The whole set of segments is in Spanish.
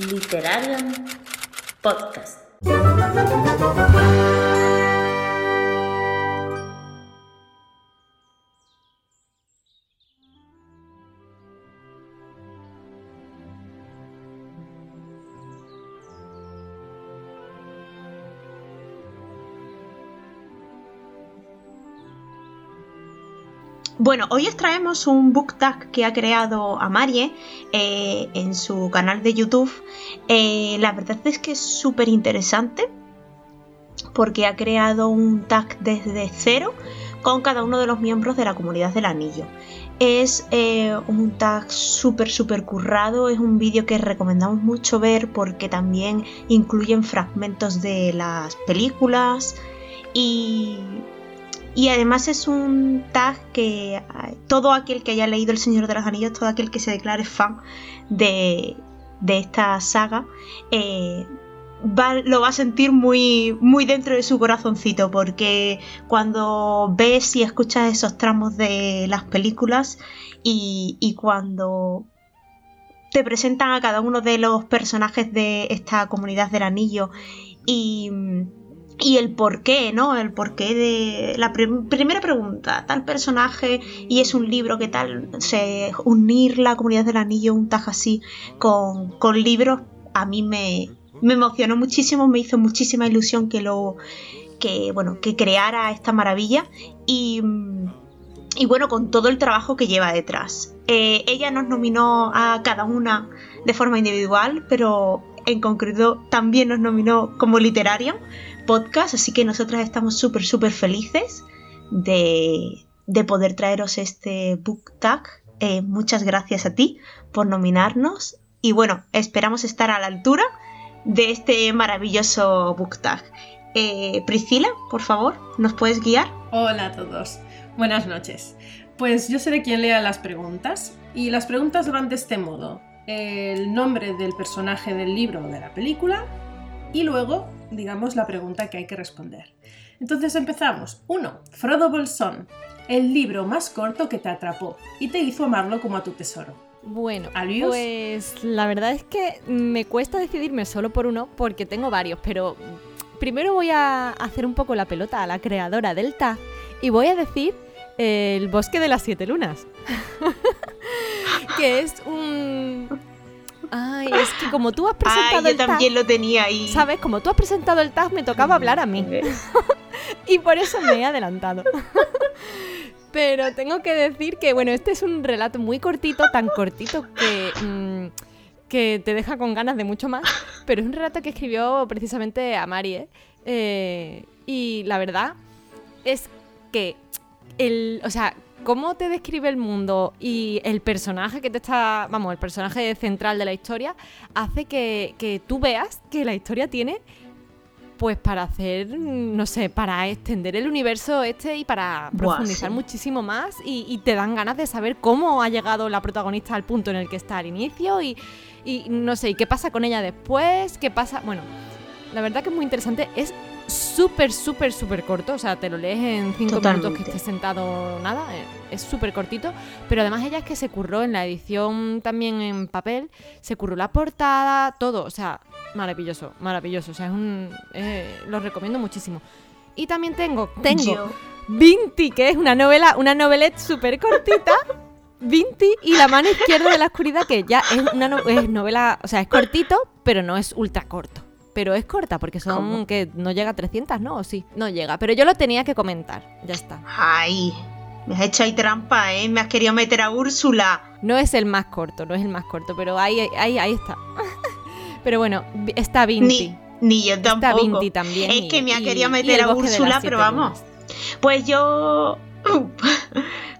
Literarium Podcast. Bueno, hoy os traemos un book tag que ha creado Amarie eh, en su canal de YouTube. Eh, la verdad es que es súper interesante porque ha creado un tag desde cero con cada uno de los miembros de la comunidad del anillo. Es eh, un tag súper, súper currado, es un vídeo que recomendamos mucho ver porque también incluyen fragmentos de las películas y y además es un tag que todo aquel que haya leído El Señor de los Anillos, todo aquel que se declare fan de, esta saga, eh, lo va a sentir muy, muy dentro de su corazoncito, porque cuando ves y escuchas esos tramos de las películas y, y cuando te presentan a cada uno de los personajes de esta comunidad del anillo y y el por qué, ¿no? El porqué de la primera pregunta, tal personaje y es un libro, ¿qué tal? Unir la comunidad del anillo, un taj así, con, con libros, a mí me, me emocionó muchísimo, me hizo muchísima ilusión que lo, que, bueno, que creara esta maravilla y, y bueno, con todo el trabajo que lleva detrás. Eh, ella nos nominó a cada una de forma individual, pero en concreto también nos nominó como literaria podcast, así que nosotras estamos súper, súper felices de, poder traeros este book tag. Eh, muchas gracias a ti por nominarnos y bueno, esperamos estar a la altura de este maravilloso book tag. Eh, Priscila, por favor, ¿nos puedes guiar? Hola a todos, buenas noches. Pues yo seré quien lea las preguntas y las preguntas van de este modo. El nombre del personaje del libro o de la película y luego digamos, la pregunta que hay que responder. Entonces empezamos. 1. Frodo Bolsón, el libro más corto que te atrapó y te hizo amarlo como a tu tesoro. Bueno, pues la verdad es que me cuesta decidirme solo por uno porque tengo varios, pero primero voy a hacer un poco la pelota a la creadora del tag y voy a decir El bosque de las siete lunas, que es un Ay, es que como tú has presentado el yo también lo tenía ahí. ¿Sabes? Como tú has presentado el tag, me tocaba hablar a mí. y por eso me he adelantado. Pero tengo que decir que, bueno, este es un relato muy cortito, tan cortito que, mm, que te deja con ganas de mucho más. Pero es un relato que escribió precisamente a Marie. Eh, y la verdad es que el, o sea, cómo te describe el mundo y el personaje que te está, vamos, el personaje central de la historia, hace que, tú veas que la historia tiene, pues para hacer, no sé, para extender el universo este y para profundizar muchísimo más y, te dan ganas de saber cómo ha llegado la protagonista al punto en el que está al inicio y, y no sé, y qué pasa con ella después, qué pasa, bueno, la verdad que es muy interesante, es súper, súper, súper corto. O sea, te lo lees en cinco minutos que estés sentado, nada. Eh, es súper cortito. Pero además ella es que se curró en la edición también en papel. Se curró la portada, todo. O sea, maravilloso, maravilloso. O sea, es un. Eh, lo recomiendo muchísimo. Y también tengo. Tengo. Vinti, que es una novela, una novelette súper cortita. Vinti y La mano izquierda de la oscuridad, que ya es una es novela, o sea, es cortito, pero no es ultra corto pero es corta porque son que no llega a 300, ¿no? ¿O sí? No llega, pero yo lo tenía que comentar, ya está. Ay, me has hecho ahí trampa, ¿eh? Me has querido meter a Úrsula. No es el más corto, no es el más corto, pero ahí, ahí, ahí está. pero bueno, está Vinti. Ni, yo tampoco. Está Vinti también. Es que me ha querido meter a Úrsula, pero vamos. Pues yo...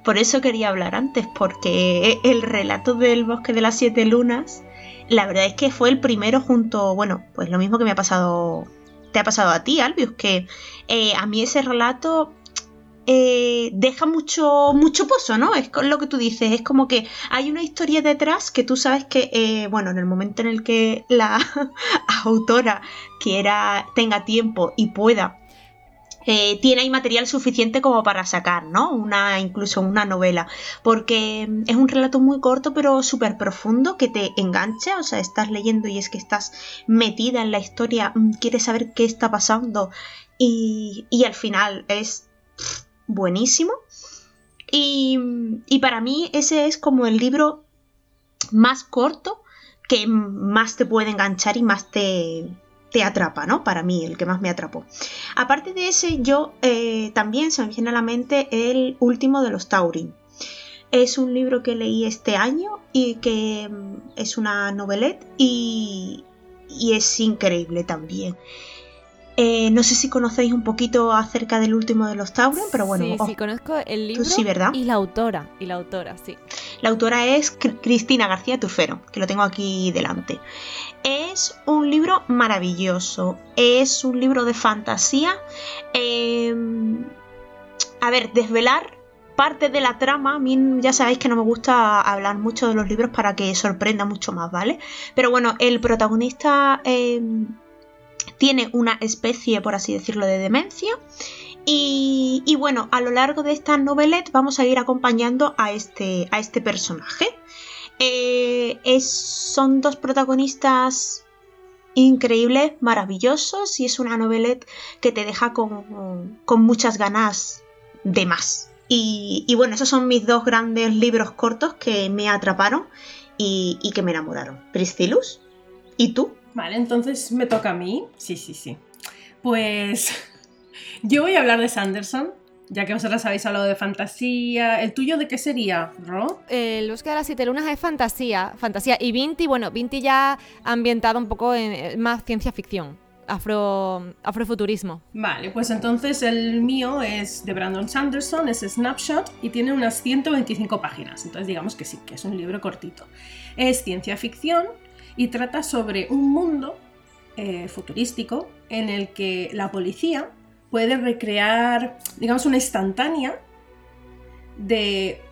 Por eso quería hablar antes, porque el relato del bosque de las siete lunas la verdad es que fue el primero junto, bueno, pues lo mismo que me ha pasado, te ha pasado a ti, Albius, que eh, a mí ese relato eh, deja mucho, mucho pozo, ¿no? Es lo que tú dices, es como que hay una historia detrás que tú sabes que, eh, bueno, en el momento en el que la autora quiera, tenga tiempo y pueda eh, tiene ahí material suficiente como para sacar, ¿no? Una, incluso una novela. Porque mm, es un relato muy corto pero súper profundo que te engancha. O sea, estás leyendo y es que estás metida en la historia, mm, quieres saber qué está pasando y, y al final es buenísimo. Y, y para mí ese es como el libro más corto que más te puede enganchar y más te, te atrapa, ¿no? Para mí, el que más me atrapó. Aparte de ese, yo eh, también se me viene a la mente el último de los Taurin. Es un libro que leí este año y que mm, es una novelette y, y es increíble también. Eh, no sé si conocéis un poquito acerca del último de los Tauren, pero bueno. Sí, sí, conozco el libro sí, ¿verdad? y la autora. Y la autora, sí. La autora es Cristina García Turfero, que lo tengo aquí delante. Es un libro maravilloso. Es un libro de fantasía. Em, a ver, desvelar parte de la trama. A mí ya sabéis que no me gusta hablar mucho de los libros para que sorprenda mucho más, ¿vale? Pero bueno, el protagonista em, tiene una especie, por así decirlo, de demencia. Y, bueno, a lo largo de esta novelette vamos a ir acompañando a este, a este personaje. Eh, es, son dos protagonistas increíbles, maravillosos, y es una novelette que te deja con, con muchas ganas de más. Y, bueno, esos son mis dos grandes libros cortos que me atraparon y, y que me enamoraron. Priscilus, ¿y tú? Vale, entonces me toca a mí. Sí, sí, sí. Pues yo voy a hablar de Sanderson, ya que vosotras habéis hablado de fantasía. ¿El tuyo de qué sería, Ro? El Bosque de las Siete Lunas es fantasía. Fantasía. Y Vinti, bueno, Vinti ya ha ambientado un poco en eh, más ciencia ficción. Afro, afrofuturismo. Vale, pues entonces el mío es de Brandon Sanderson, es Snapshot y tiene unas 125 páginas. Entonces digamos que sí, que es un libro cortito. Es ciencia ficción y trata sobre un mundo eh, futurístico en el que la policía puede recrear, digamos, una instantánea de...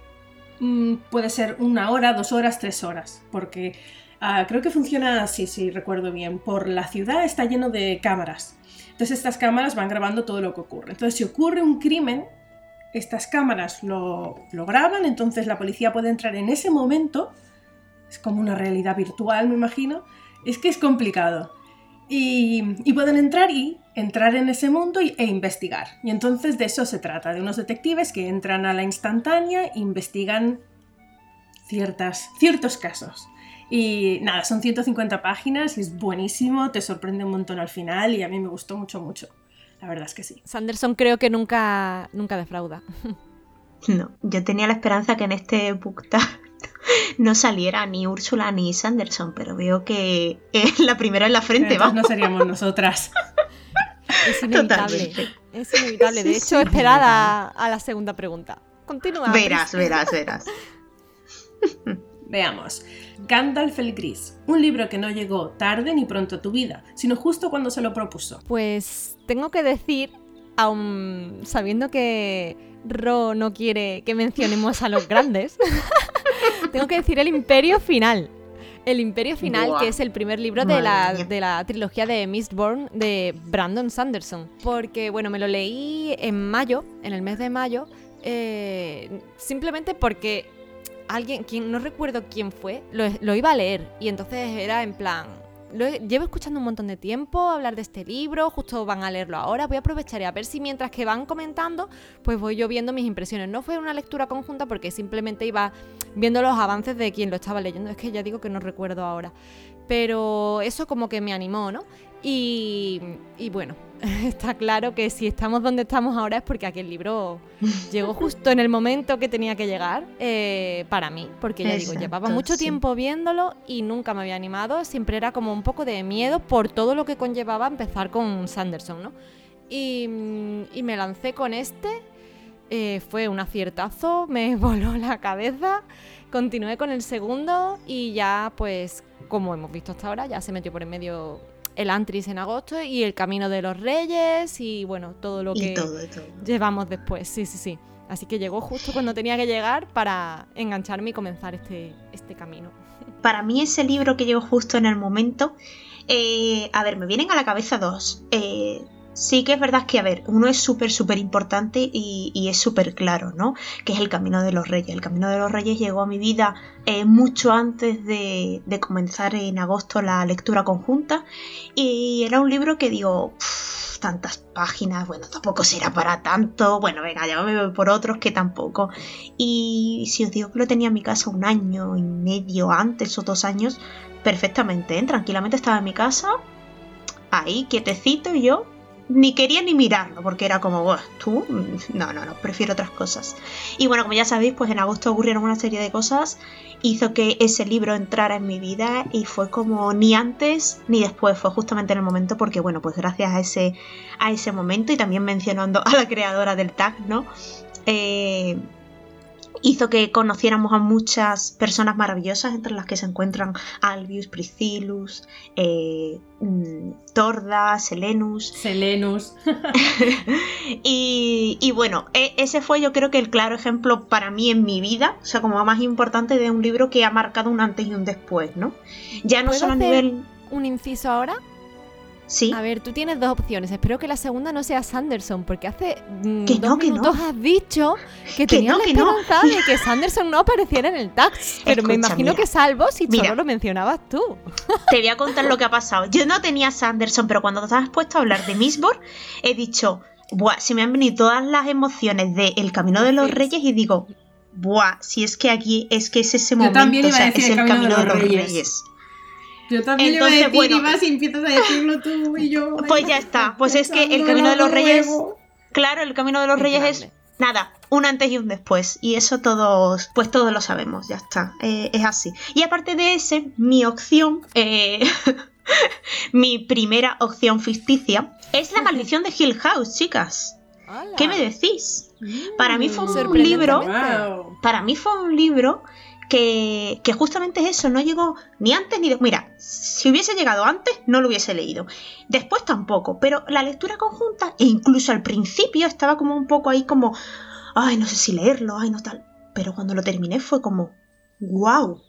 Mm, puede ser una hora, dos horas, tres horas, porque ah, creo que funciona así, si recuerdo bien. Por la ciudad está lleno de cámaras. Entonces estas cámaras van grabando todo lo que ocurre. Entonces si ocurre un crimen, estas cámaras lo, lo graban, entonces la policía puede entrar en ese momento es como una realidad virtual, me imagino. Es que es complicado. Y, pueden entrar y entrar en ese mundo e investigar. Y entonces de eso se trata, de unos detectives que entran a la instantánea e investigan ciertas, ciertos casos. Y nada, son 150 páginas y es buenísimo, te sorprende un montón al final y a mí me gustó mucho, mucho. La verdad es que sí. Sanderson creo que nunca, nunca defrauda. No, yo tenía la esperanza que en este book no saliera ni Úrsula ni Sanderson, pero veo que la primera en la frente, va. No seríamos nosotras. Es inevitable. Es inevitable. De hecho, esperada a la segunda pregunta. Continúa. Verás, verás, verás. Veamos. Gandalf el Gris, un libro que no llegó tarde ni pronto a tu vida, sino justo cuando se lo propuso. Pues tengo que decir, aun sabiendo que Ro no quiere que mencionemos a los grandes, tengo que decir el Imperio Final. El Imperio Final, que es el primer libro de la, de la, trilogía de Mistborn de Brandon Sanderson. Porque, bueno, me lo leí en mayo, en el mes de mayo, eh, simplemente porque alguien, quien no recuerdo quién fue, lo, lo, iba a leer. Y entonces era en plan, lo llevo escuchando un montón de tiempo hablar de este libro, justo van a leerlo ahora, voy a aprovechar a ver si mientras que van comentando, pues voy yo viendo mis impresiones. No fue una lectura conjunta porque simplemente iba viendo los avances de quien lo estaba leyendo, es que ya digo que no recuerdo ahora. Pero eso como que me animó, ¿no? Y, bueno, está claro que si estamos donde estamos ahora es porque aquel libro llegó justo en el momento que tenía que llegar eh, para mí, porque ya digo, llevaba mucho tiempo viéndolo y nunca me había animado, siempre era como un poco de miedo por todo lo que conllevaba empezar con Sanderson, ¿no? Y, me lancé con este, eh, fue un aciertazo, me voló la cabeza, continué con el segundo y ya pues como hemos visto hasta ahora, ya se metió por en medio el Antris en agosto y el Camino de los Reyes y bueno, todo lo que llevamos después. Sí, sí, sí. Así que llegó justo cuando tenía que llegar para engancharme y comenzar este, este camino. Para mí ese libro que llegó justo en el momento, eh, a ver, me vienen a la cabeza dos. Eh, Sí que es verdad que, a ver, uno es súper, súper importante y, es súper claro, ¿no? Que es el Camino de los Reyes. El Camino de los Reyes llegó a mi vida eh, mucho antes de, comenzar en agosto la lectura conjunta y era un libro que digo, "Pff, tantas páginas, bueno, tampoco será para tanto, bueno, venga, ya me voy por otros que tampoco. Y si os digo que lo tenía en mi casa un año y medio antes o dos años, perfectamente, ¿eh? tranquilamente estaba en mi casa, ahí quietecito y yo ni quería ni mirarlo, porque era como, "Buah, tú, no, no, no, prefiero otras cosas. Y bueno, como ya sabéis, pues en agosto ocurrieron una serie de cosas, hizo que ese libro entrara en mi vida y fue como ni antes ni después, fue justamente en el momento, porque bueno, pues gracias a ese, a ese momento y también mencionando a la creadora del tag, ¿no? Eh, hizo que conociéramos a muchas personas maravillosas, entre las que se encuentran Albius, Priscillus, eh, mm, Torda, Selenus. Selenus. y, y bueno, e- ese fue yo creo que el claro ejemplo para mí en mi vida, o sea, como más importante de un libro que ha marcado un antes y un después, ¿no? Ya no ¿Puedo solo a hacer nivel... Un inciso ahora. Sí, A ver, tú tienes dos opciones. Espero que la segunda no sea Sanderson, porque hace mm, Que dos no, que no. minutos has dicho que, Que tenías no, la que no. esperanza de que Sanderson no apareciera en el tax. Pero me imagino mira. que salvo si Mira. solo lo mencionabas tú. te voy a contar lo que ha pasado. Yo no tenía Sanderson, pero cuando te has puesto a hablar de Mistborn, he dicho, buah, se me han venido todas las emociones de El Camino de los. Reyes y digo, buah, si es que aquí es que es ese Yo momento, o sea, es El el Camino de los Reyes. Yo también Entonces, iba a decir, bueno. y vas y empiezas a decirlo tú y yo. Pues ya está, pues es que El Camino de los. Reyes, claro, El Camino de los Reyes es nada, un antes y un después. Y eso todos, pues todos lo sabemos, ya está. Eh, es así. Y aparte de ese, mi opción, eh, mi primera opción ficticia, es La maldición de Hill House, chicas. ¿Qué me decís? Para mí fue un libro, Wow. para mí fue un libro que, que justamente es eso, no llegó ni antes ni después. Mira, si hubiese llegado antes, no lo hubiese leído. Después tampoco, pero la lectura conjunta, e incluso al principio estaba como un poco ahí como, ay, no sé si leerlo, ay, no tal. Pero cuando lo terminé fue como, wow.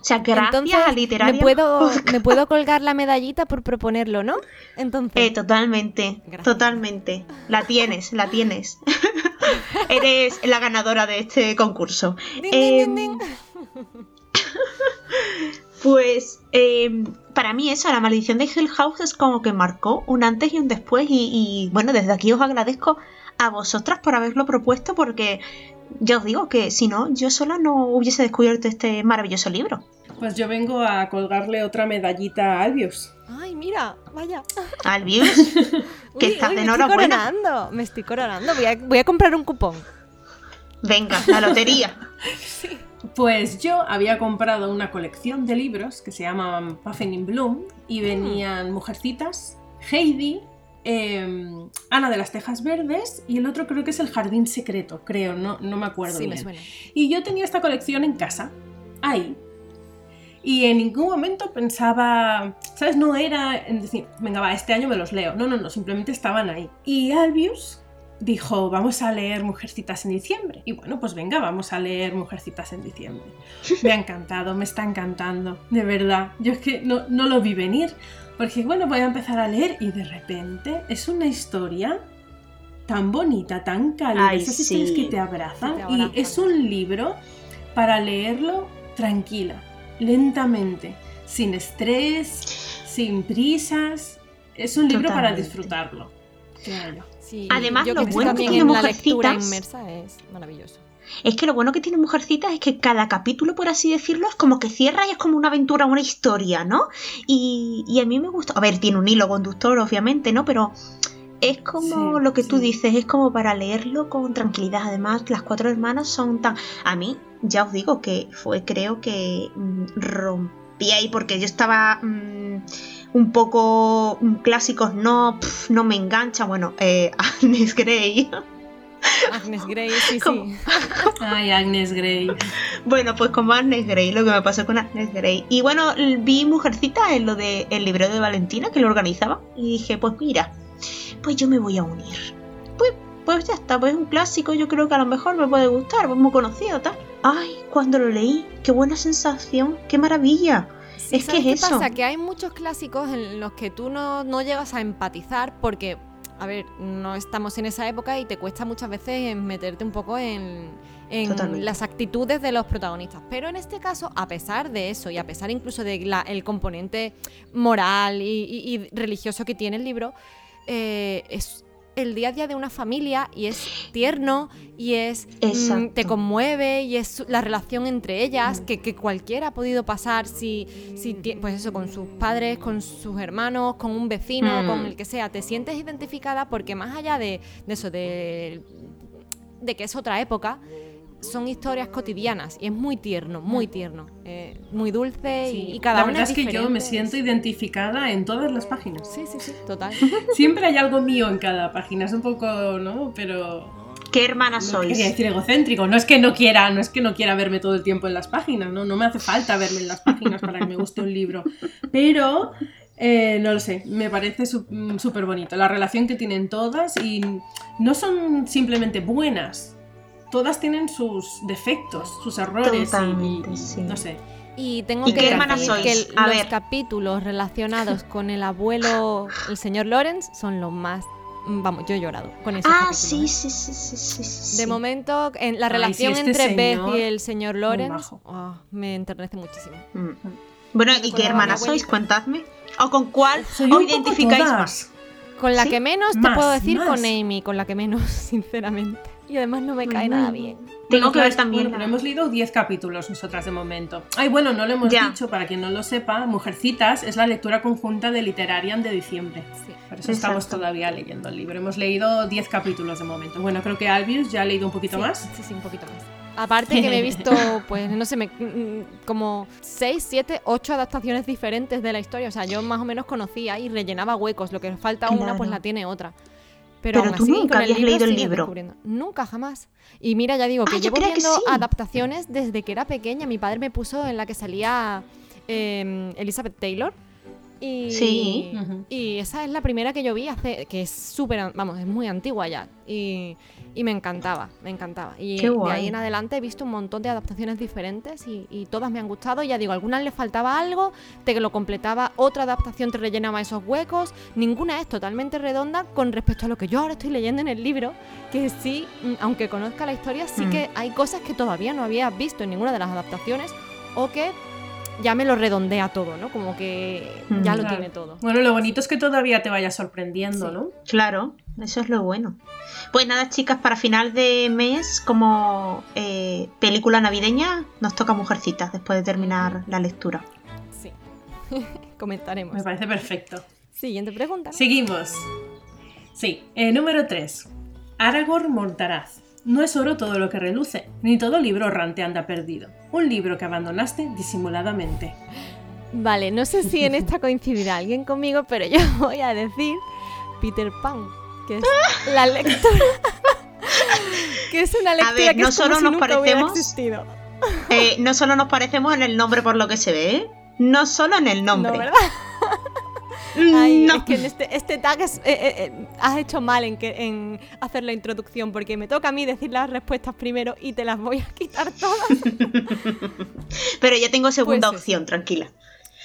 O sea, gracias Entonces, a literaria. me puedo, me puedo colgar la medallita por proponerlo, ¿no? Entonces, Eh, totalmente, Gracias. totalmente. La tienes, la tienes. Eres la ganadora de este concurso. Em. Pues em, para mí eso, la maldición de Hill House es como que marcó un antes y un después y, y, bueno, desde aquí os agradezco a vosotras por haberlo propuesto porque ya os digo que si no, yo sola no hubiese descubierto este maravilloso libro. Pues yo vengo a colgarle otra medallita a Albius. Ay, mira, vaya. Albius, que estás de me enhorabuena. Estoy coronando, me estoy coronando. Voy a, voy a comprar un cupón. Venga, la lotería. Pues yo había comprado una colección de libros que se llamaban Puffin in Bloom y venían Mujercitas, Heidi, em, Ana de las Tejas Verdes y el otro creo que es El Jardín Secreto, creo, no, no me acuerdo Sí, me bien. suena. Y yo tenía esta colección en casa, ahí. Y en ningún momento pensaba, ¿sabes? No era en decir, venga, va, este año me los leo. No, no, no, simplemente estaban ahí. Y Albius dijo, vamos a leer Mujercitas en diciembre. Y bueno, pues venga, vamos a leer Mujercitas en diciembre. Me ha encantado, me está encantando, de verdad. Yo es que no, no lo vi venir. Porque bueno, voy a empezar a leer y de repente es una historia tan bonita, tan cálida, Ay, esas historias sí. que te abrazan. Te y es un libro para leerlo tranquila, lentamente, sin estrés, sin prisas. Es un libro para disfrutarlo. Sí, Además, yo lo bueno que también tiene en la lectura Mujercitas- inmersa es maravilloso. Es que lo bueno que tiene Mujercitas es que cada capítulo, por así decirlo, es como que cierra y es como una aventura, una historia, ¿no? Y, y a mí me gusta. A ver, tiene un hilo conductor, obviamente, ¿no? Pero es como Sí, lo que tú sí. dices, es como para leerlo con tranquilidad. Además, las cuatro hermanas son tan. A mí, ya os digo que fue, creo que mm, rompí ahí porque yo estaba. mm, un poco mm, clásicos, no, no me engancha. Bueno, eh, Agnes Grey. Agnes Grey, sí, ¿Cómo? sí. Ay, Agnes Grey. Bueno, pues como Agnes Grey, lo que me pasó con Agnes Grey. Y bueno, vi Mujercita en lo de el libro de Valentina que lo organizaba y dije, pues mira, pues yo me voy a unir. Pues, pues ya está, pues es un clásico, yo creo que a lo mejor me puede gustar, pues muy conocido, tal. Ay, cuando lo leí, qué buena sensación, qué maravilla. Sí, Es que ¿sabes es qué eso. pasa? Que hay muchos clásicos en los que tú no, no llegas a empatizar porque a ver, no estamos en esa época y te cuesta muchas veces meterte un poco en, en las actitudes de los protagonistas. Pero en este caso, a pesar de eso y a pesar incluso del componente moral y, y- y religioso que tiene el libro, eh, es el día a día de una familia y es tierno y es mm, te conmueve y es la relación entre ellas que, que cualquiera ha podido pasar si, si pues eso con sus padres con sus hermanos con un vecino Mm. con el que sea te sientes identificada porque más allá de, de eso de, de que es otra época son historias cotidianas y es muy tierno muy tierno eh, muy dulce y- Sí, y, cada la una verdad es que yo me siento identificada en todas las páginas. sí sí sí total Siempre hay algo mío en cada página, es un poco, ¿no? Pero ¿Qué hermana no sois? quería decir egocéntrico, no es que no quiera, no es que no quiera verme todo el tiempo en las páginas, no, no me hace falta verme en las páginas para que me guste un libro, pero eh, no lo sé, me parece su- mm, súper bonito la relación que tienen todas y no son simplemente buenas, todas tienen sus defectos, sus errores y- y, Totalmente, sí. no sé. Y tengo ¿Y que decir hermanas que el- los ver. capítulos relacionados con el abuelo, el señor Lawrence, son los más... mm, Vamos, yo he llorado con esos Ah, sí, ¿eh? sí, sí, sí, sí, sí. De momento, en la Ay, relación este entre Beth y el señor Lawrence oh, me enternece muchísimo. Mm. Bueno, Me ¿y qué recordaba a mi hermana sois? Cuentadme. ¿O con cuál os identificáis más? Con la ¿Sí? que menos te Más, puedo decir más. con Amy, con la que menos, sinceramente. Y además no me cae Bueno. nada bien. Tengo que ver también. bueno, pero hemos leído 10 capítulos nosotras de momento. Ay, bueno, no lo hemos Ya. dicho, para quien no lo sepa, Mujercitas es la lectura conjunta de Literarian de diciembre. Sí. Por eso estamos todavía leyendo el libro. Hemos leído 10 capítulos de momento. Bueno, creo que Albius ya ha leído un poquito Sí, más. Sí, sí, un poquito más. Aparte que me he visto, pues, no sé, me- mm, como 6, 7, 8 adaptaciones diferentes de la historia. O sea, yo más o menos conocía y rellenaba huecos. Lo que falta una, pues la tiene otra. Pero, Pero aún tú así, nunca habías leído el libro. Nunca, jamás. Y mira, ya digo que Ah, llevo que viendo sí. adaptaciones desde que era pequeña. Mi padre me puso en la que salía eh, Elizabeth Taylor. Y, Sí. Y esa es la primera que yo vi hace, que es súper, vamos, es muy antigua ya. Y, y me encantaba, me encantaba. Y Qué de ahí en adelante he visto un montón de adaptaciones diferentes y, y todas me han gustado. Y ya digo, a algunas le faltaba algo, te lo completaba, otra adaptación te rellenaba esos huecos. Ninguna es totalmente redonda con respecto a lo que yo ahora estoy leyendo en el libro, que sí, mm, aunque conozca la historia, sí Mm. que hay cosas que todavía no había visto en ninguna de las adaptaciones o que ya me lo redondea todo, ¿no? Como que ya Mm. lo Claro. tiene todo. Bueno, lo bonito es que todavía te vaya sorprendiendo, Sí. ¿no? Claro, eso es lo bueno. Pues nada, chicas, para final de mes, como eh, película navideña, nos toca Mujercitas después de terminar la lectura. Sí. Comentaremos. Me parece perfecto. Siguiente pregunta. Seguimos. Sí, eh, número 3. Aragorn Mortaraz. No es oro todo lo que reluce, ni todo libro errante anda perdido. Un libro que abandonaste disimuladamente. Vale, no sé si en esta coincidirá alguien conmigo, pero yo voy a decir Peter Pan, que es la lectura. que es una lectura ver, que no es como solo si nos nunca parecemos- existido. Eh, no solo nos parecemos en el nombre por lo que se ve, ¿eh? no solo en el nombre. No, ¿verdad? Ay, No. es que en este, este tag es- eh, eh, eh, has hecho mal en, que, en hacer la introducción, porque me toca a mí decir las respuestas primero y te las voy a quitar todas. Pero ya tengo segunda Pues opción, tranquila.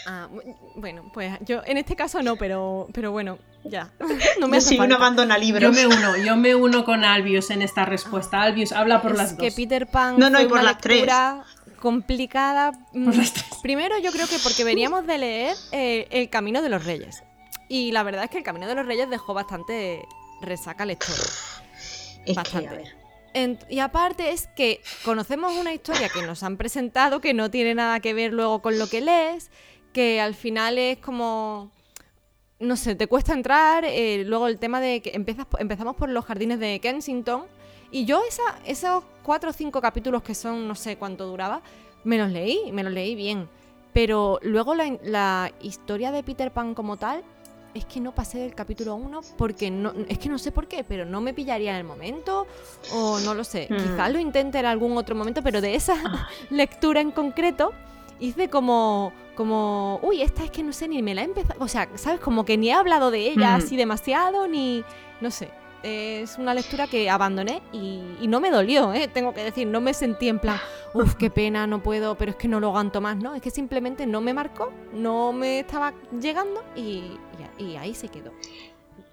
Ah, bu- bueno, pues yo en este caso no, pero, pero bueno, ya. No me Yo hace falta. abandona Yo libros. me uno, yo me uno con Albius en esta respuesta. Albius, habla por es las que dos. Peter Pan No, no, fue y por una las tres. Complicada. mm. Primero yo creo que porque veníamos de leer eh, El Camino de los Reyes. Y la verdad es que El Camino de los Reyes dejó bastante resaca lectora. Es que, a bastante. ver. En- y aparte es que conocemos una historia que nos han presentado que no tiene nada que ver luego con lo que lees, que al final es como... No sé, te cuesta entrar, eh, luego el tema de que empiezas, po- empezamos por los jardines de Kensington y yo esa, esos cuatro o cinco capítulos que son, no sé cuánto duraba, me los leí, me los leí bien. Pero luego la, la historia de Peter Pan como tal, es que no pasé del capítulo 1 porque no, es que no sé por qué, pero no me pillaría en el momento o no lo sé. Mm. Quizás lo intente en algún otro momento, pero de esa lectura en concreto hice como como, uy, esta es que no sé ni me la he empezado, o sea, sabes, como que ni he hablado de ella Mm. así demasiado ni no sé. Es una lectura que abandoné y, y no me dolió, ¿eh? tengo que decir, no me sentí en plan, uff, qué pena, no puedo, pero es que no lo aguanto más, ¿no? Es que simplemente no me marcó, no me estaba llegando y, y- y ahí se quedó.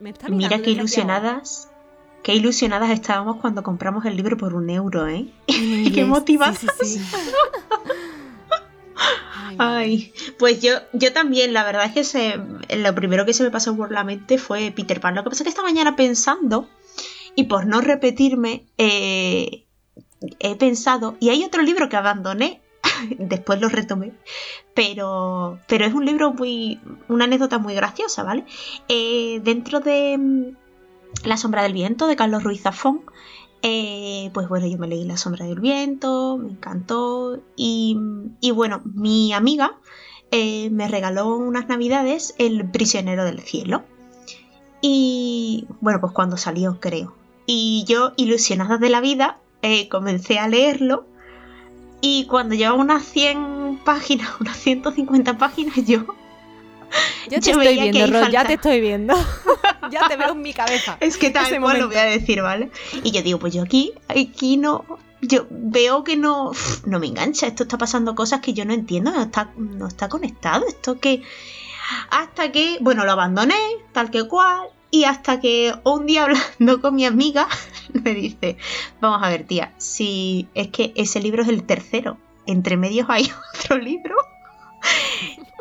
Me está Mira qué ilusionadas. Qué ilusionadas estábamos cuando compramos el libro por un euro, ¿eh? inglés. Qué motivadas. Sí, sí, sí. Ay, Ay, pues yo, yo también, la verdad es que se, lo primero que se me pasó por la mente fue Peter Pan. Lo que pasa es que esta mañana pensando, y por no repetirme, eh, he pensado, y hay otro libro que abandoné, después lo retomé, pero, pero es un libro muy, una anécdota muy graciosa, ¿vale? Eh, dentro de mm, La sombra del viento de Carlos Ruiz Zafón, eh, pues bueno, yo me leí La sombra del viento, me encantó y, y bueno, mi amiga eh, me regaló unas navidades El prisionero del cielo. Y bueno, pues cuando salió creo. Y yo, ilusionada de la vida, eh, comencé a leerlo. Y cuando llevaba unas 100 páginas, unas 150 páginas, yo Yo te yo estoy viendo, ahí Ro, ya te estoy viendo. ya te veo en mi cabeza. Es que tal cual lo voy a decir, ¿vale? Y yo digo, pues yo aquí, aquí no. Yo veo que no, no me engancha. Esto está pasando cosas que yo no entiendo. No está, no está conectado. Esto que. Hasta que, bueno, lo abandoné, tal que cual. Y hasta que un día hablando con mi amiga, me dice: Vamos a ver, tía, si es que ese libro es el tercero. Entre medios hay otro libro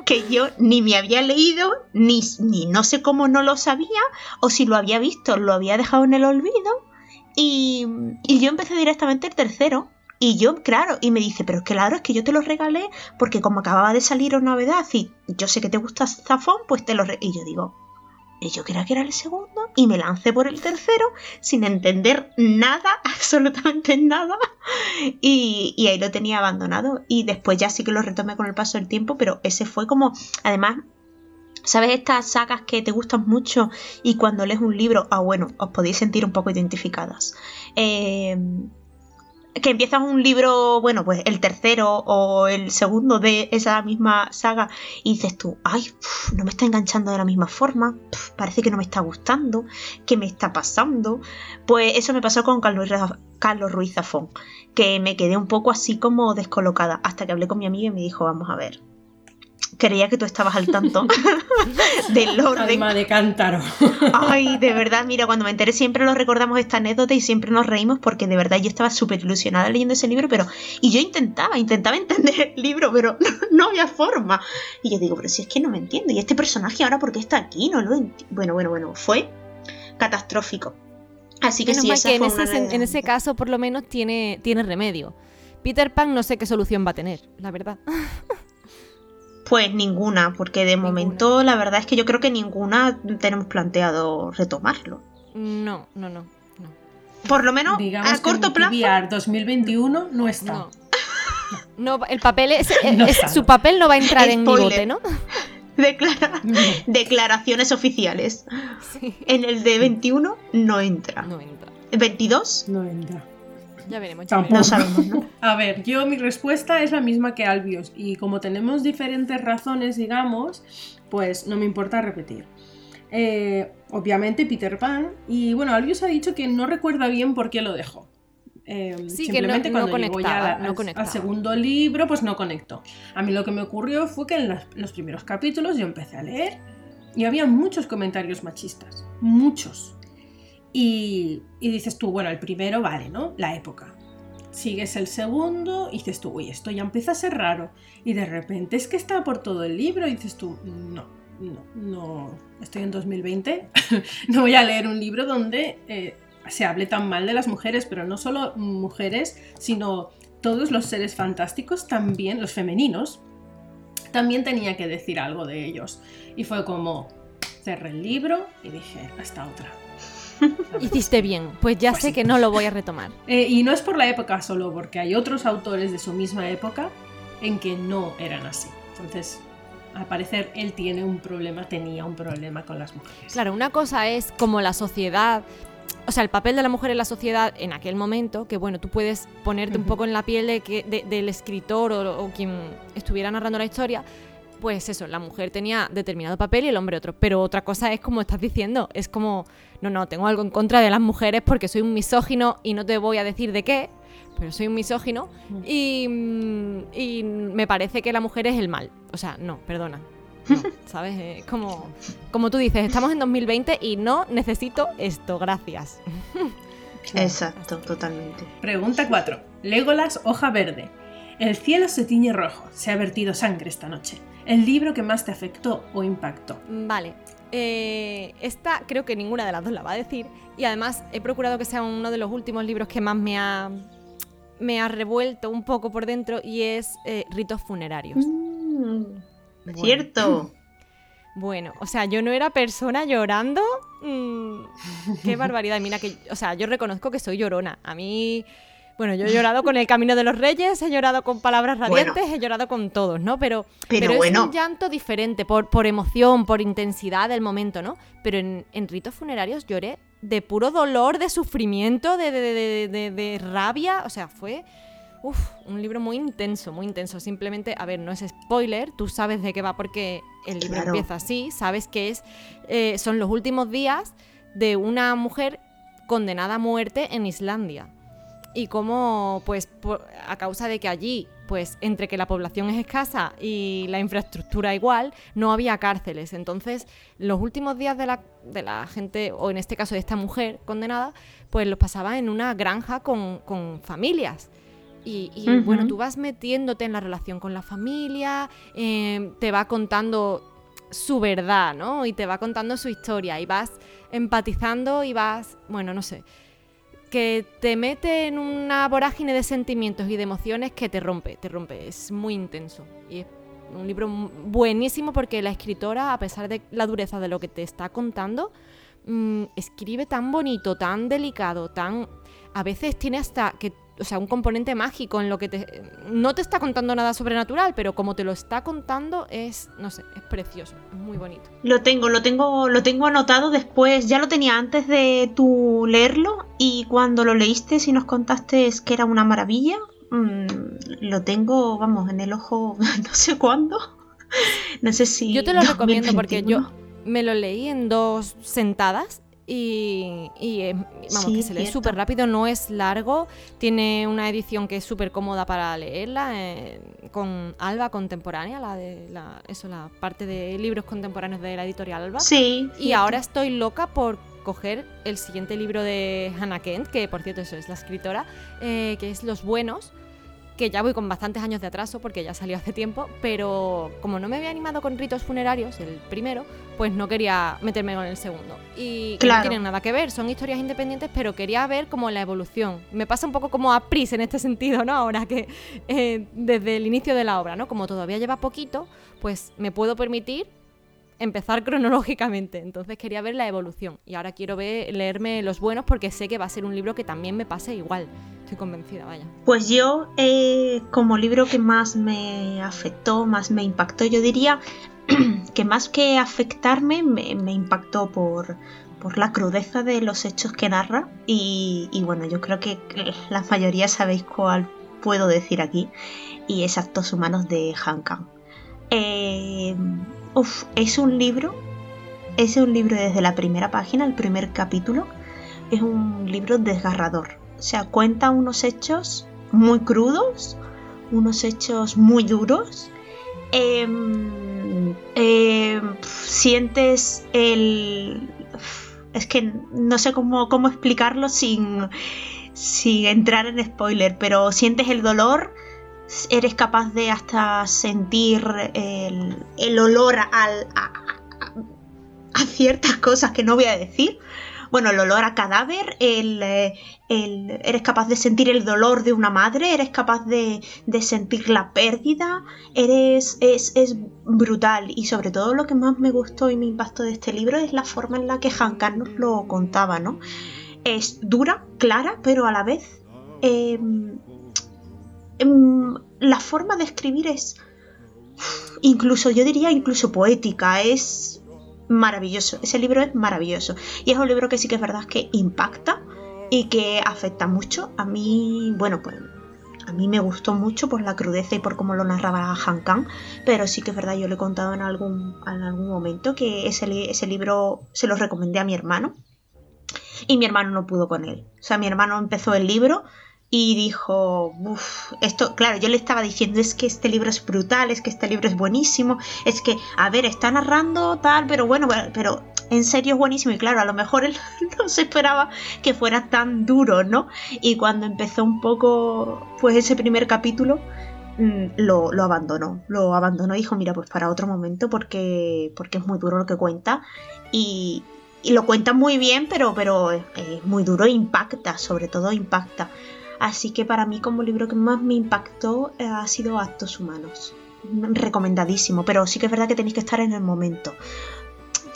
que yo ni me había leído, ni, ni no sé cómo no lo sabía, o si lo había visto, lo había dejado en el olvido. Y, y yo empecé directamente el tercero. Y yo, claro, y me dice, pero es que claro, es que yo te lo regalé porque como acababa de salir una novedad y yo sé que te gusta Zafón, pues te lo... re-". Y yo digo, y yo creía que era el segundo y me lancé por el tercero sin entender nada, absolutamente nada. Y, ahí lo tenía abandonado. Y después ya sí que lo retomé con el paso del tiempo, pero ese fue como, además, ¿sabes estas sagas que te gustan mucho y cuando lees un libro, ah bueno, os podéis sentir un poco identificadas? Eh, que empiezas un libro, bueno, pues el tercero o el segundo de esa misma saga y dices tú, ay, no me está enganchando de la misma forma, parece que no me está gustando, ¿qué me está pasando? Pues eso me pasó con Carlos, Carlos Ruiz Zafón, que me quedé un poco así como descolocada, hasta que hablé con mi amiga y me dijo, vamos a ver, creía que tú estabas al tanto del orden. Alma de cántaro. Ay, de verdad, mira, cuando me enteré siempre lo recordamos esta anécdota y siempre nos reímos porque de verdad yo estaba súper ilusionada leyendo ese libro, pero... Y yo intentaba, intentaba entender el libro, pero no, había forma. Y yo digo, pero si es que no me entiendo. ¿Y este personaje ahora por qué está aquí? No lo enti-". Bueno, bueno, bueno, fue catastrófico. Así que Menos sí, esa que en fue ese, una sen- en ese caso por lo menos tiene, tiene remedio. Peter Pan no sé qué solución va a tener, la verdad. Pues ninguna, porque de Ninguna. momento la verdad es que yo creo que ninguna tenemos planteado retomarlo. No, no, no. no. Por lo menos Digamos a corto que plazo. TBR 2021 no está. No. No, el papel es, No es- sabe. su papel no va a entrar en mi bote, ¿no? Declara- No. declaraciones oficiales. Sí. En el de 21 no entra. No entra. 22 No entra. Ya veremos. ya Tampoco. no veremos. sabemos, ¿no? A ver, yo mi respuesta es la misma que Albios y como tenemos diferentes razones, digamos, pues no me importa repetir. Eh, obviamente Peter Pan y bueno, Albios ha dicho que no recuerda bien por qué lo dejó. Eh, Sí, que no- simplemente no cuando llegó ya no al- segundo libro, pues no conectó. A mí lo que me ocurrió fue que en las- los primeros capítulos yo empecé a leer y había muchos comentarios machistas, muchos. Y, y dices tú, bueno, el primero vale, ¿no? La época. Sigues el segundo y dices tú, uy, esto ya empieza a ser raro. Y de repente es que está por todo el libro y dices tú, no, no, no, estoy en 2020, no voy a leer un libro donde eh, se hable tan mal de las mujeres, pero no solo mujeres, sino todos los seres fantásticos también, los femeninos, también tenía que decir algo de ellos. Y fue como, cerré el libro y dije, hasta otra. Hiciste bien, pues ya Pues sé sí. que no lo voy a retomar. Eh, y no es por la época solo, porque hay otros autores de su misma época en que no eran así. Entonces, al parecer, él tiene un problema, tenía un problema con las mujeres. Claro, una cosa es como la sociedad, o sea, el papel de la mujer en la sociedad en aquel momento, que bueno, tú puedes ponerte un poco en la piel de que, de- del escritor o, o quien estuviera narrando la historia, pues eso, la mujer tenía determinado papel y el hombre otro. Pero otra cosa es como estás diciendo, es como, no, no, tengo algo en contra de las mujeres porque soy un misógino y no te voy a decir de qué, pero soy un misógino Mm. y, mm, y me parece que la mujer es el mal. O sea, no, perdona. no, ¿sabes? Eh, como, como tú dices, estamos en 2020 y no necesito esto, gracias. Exacto, totalmente. Pregunta 4. Legolas, hoja verde. El cielo se tiñe rojo, se ha vertido sangre esta noche. ¿El libro que más te afectó o impactó? Vale. Eh, esta creo que ninguna de las dos la va a decir. Y además he procurado que sea uno de los últimos libros que más me ha, me ha revuelto un poco por dentro y es eh, Ritos Funerarios. Mm, Cierto. Bueno, o sea, yo no era persona llorando. Mm, qué barbaridad. Mira que, o sea, yo reconozco que soy llorona. A mí, bueno, yo he llorado con El Camino de los Reyes, he llorado con Palabras Radiantes, he llorado con todos, ¿no? Pero, Pero es bueno. un llanto diferente, por, por emoción, por intensidad del momento, ¿no? Pero en, en ritos funerarios lloré de puro dolor, de sufrimiento, de, de- de- de- de rabia. O sea, fue uf, un libro muy intenso, muy intenso. Simplemente, a ver, no es spoiler, tú sabes de qué va porque el libro Claro. empieza así, sabes que es, eh, son los últimos días de una mujer condenada a muerte en Islandia. Y cómo, pues, por- a causa de que allí, pues, entre que la población es escasa y la infraestructura igual, no había cárceles. Entonces, los últimos días de la, de la gente, o en este caso de esta mujer condenada, pues los pasaba en una granja con, con familias. Y, bueno, tú vas metiéndote en la relación con la familia, eh, te va contando su verdad, ¿no? Y te va contando su historia y vas empatizando y vas, bueno, no sé, que te mete en una vorágine de sentimientos y de emociones que te rompe, te rompe, es muy intenso. Y es un libro buenísimo porque la escritora, a pesar de la dureza de lo que te está contando, mm, escribe tan bonito, tan delicado, tan... A veces tiene hasta que, o sea, un componente mágico en lo que te... No te está contando nada sobrenatural, pero como te lo está contando es, no sé, es precioso, es muy bonito. Lo tengo, lo tengo, lo tengo anotado después. Ya lo tenía antes de tú leerlo y cuando lo leíste y nos contaste que era una maravilla, mm, lo tengo, vamos, en el ojo, no sé cuándo. No sé si. Yo te lo recomiendo porque 2021. yo me lo leí en dos sentadas y, y, eh, vamos, Sí, que se lee súper rápido, no es largo, tiene una edición que es súper cómoda para leerla, eh, con Alba Contemporánea, la de la, eso, la parte de libros contemporáneos de la editorial Alba. Sí. Y ahora estoy loca por coger el siguiente libro de Hannah Kent, que por cierto eso es la escritora, eh, que es Los Buenos, que ya voy con bastantes años de atraso porque ya salió hace tiempo, pero como no me había animado con ritos funerarios, el primero, pues no quería meterme con el segundo. Y Claro. no tienen nada que ver, son historias independientes, pero quería ver como la evolución. Me pasa un poco como a Pris en este sentido, ¿no? Ahora que eh, desde el inicio de la obra, ¿no? Como todavía lleva poquito, pues me puedo permitir empezar cronológicamente. Entonces quería ver la evolución. Y ahora quiero ver, leerme los buenos porque sé que va a ser un libro que también me pase igual. Estoy convencida, vaya. Pues yo, eh, como libro que más me afectó, más me impactó, yo diría que más que afectarme, me, impactó por, por la crudeza de los hechos que narra. Y, y bueno, yo creo que la mayoría sabéis cuál puedo decir aquí. Y es Actos Humanos de Han Kang. Eh, uf, es un libro, es un libro desde la primera página, el primer capítulo. Es un libro desgarrador. O sea, cuenta unos hechos muy crudos, unos hechos muy duros. Em, em, sientes el... Es que no sé cómo, cómo explicarlo sin, sin entrar en spoiler, pero sientes el dolor, eres capaz de hasta sentir el, el olor al, a, a- a ciertas cosas que no voy a decir. Bueno, el olor a cadáver, el, eh, el- eres capaz de sentir el dolor de una madre, eres capaz de, de sentir la pérdida, eres, es, es brutal. Y sobre todo lo que más me gustó y me impactó de este libro es la forma en la que Han Kang nos lo contaba, ¿no? Es dura, clara, pero a la vez em, em, la forma de escribir es incluso, yo diría incluso poética, es maravilloso. Ese libro es maravilloso. Y es un libro que sí que es verdad que impacta y que afecta mucho. A mí, bueno, pues a mí me gustó mucho por la crudeza y por cómo lo narraba Han Kang, pero sí que es verdad, yo le he contado en algún, en algún momento que ese, ese libro se lo recomendé a mi hermano y mi hermano no pudo con él. O sea, mi hermano empezó el libro y dijo, uff, esto, claro, yo le estaba diciendo, es que este libro es brutal, es que este libro es buenísimo, es que, a ver, está narrando tal, pero bueno, pero en serio es buenísimo y claro, a lo mejor él no se esperaba que fuera tan duro, ¿no? Y cuando empezó un poco, pues ese primer capítulo, mm, lo, abandonó, lo abandonó y dijo, mira, pues para otro momento porque, porque es muy duro lo que cuenta y, lo cuenta muy bien, pero, pero es, muy duro impacta, sobre todo impacta. Así que para mí como libro que más me impactó eh, ha sido Actos Humanos. Recomendadísimo, pero sí que es verdad que tenéis que estar en el momento.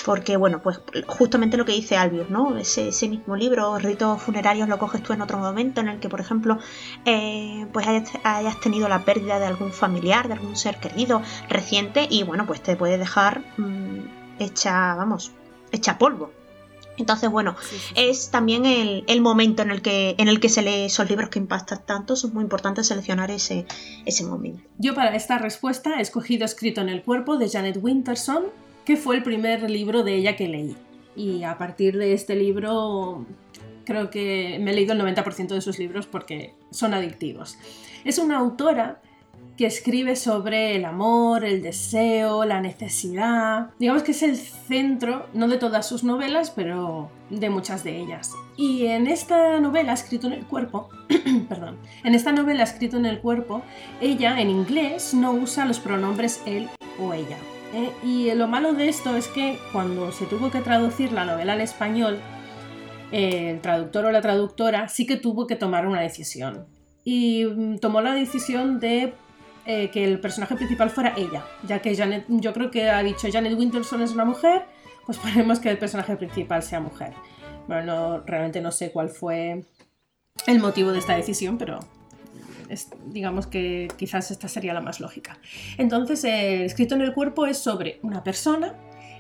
Porque, bueno, pues justamente lo que dice Albius, ¿no? Ese, mismo libro, Ritos Funerarios, lo coges tú en otro momento en el que, por ejemplo, eh, pues hayas, tenido la pérdida de algún familiar, de algún ser querido reciente y, bueno, pues te puede dejar mm, hecha, vamos, hecha polvo. Entonces, bueno, es también el, momento en el, que, en el que se lee esos libros que impactan tanto. Es muy importante seleccionar ese, ese momento. Yo para esta respuesta he escogido Escrito en el Cuerpo de Janet Winterson, que fue el primer libro de ella que leí. Y a partir de este libro creo que me he leído el 90% de sus libros porque son adictivos. Es una autora que escribe sobre el amor, el deseo, la necesidad. Digamos que es el centro, no de todas sus novelas, pero de muchas de ellas. Y en esta novela, escrito en el cuerpo, perdón, en esta novela escrito en el cuerpo, ella en inglés no usa los pronombres él o ella. ¿eh? y lo malo de esto es que cuando se tuvo que traducir la novela al español, el traductor o la traductora sí que tuvo que tomar una decisión. Y mm, tomó la decisión de eh, que el personaje principal fuera ella, ya que Janet, yo creo que ha dicho Janet Winterson es una mujer, pues ponemos que el personaje principal sea mujer. Bueno, realmente no sé cuál fue el motivo de esta decisión, pero digamos que quizás esta sería la más lógica. Entonces, el escrito en el cuerpo es sobre una persona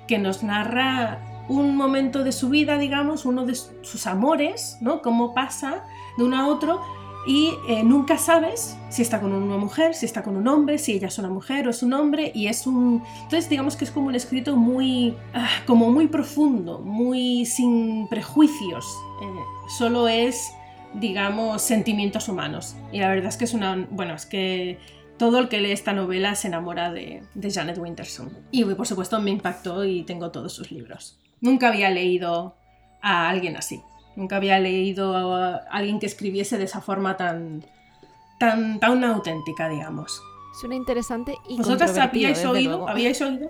que nos narra un momento de su vida, digamos, uno de sus amores, ¿no? Cómo pasa de uno a otro y eh, nunca sabes si está con una mujer, si está con un hombre, si ella es una mujer o es un hombre y es un... Entonces digamos que es como un escrito muy... Ah, como muy profundo, muy sin prejuicios, eh, solo es digamos sentimientos humanos y la verdad es que es una... bueno, es que todo el que lee esta novela se enamora de, de Janet Winterson y por supuesto me impactó y tengo todos sus libros. Nunca había leído a alguien así. Nunca había leído a alguien que escribiese de esa forma tan, tan, tan auténtica, digamos. Suena interesante y ¿Vosotras habíais oído, ¿habíais oído?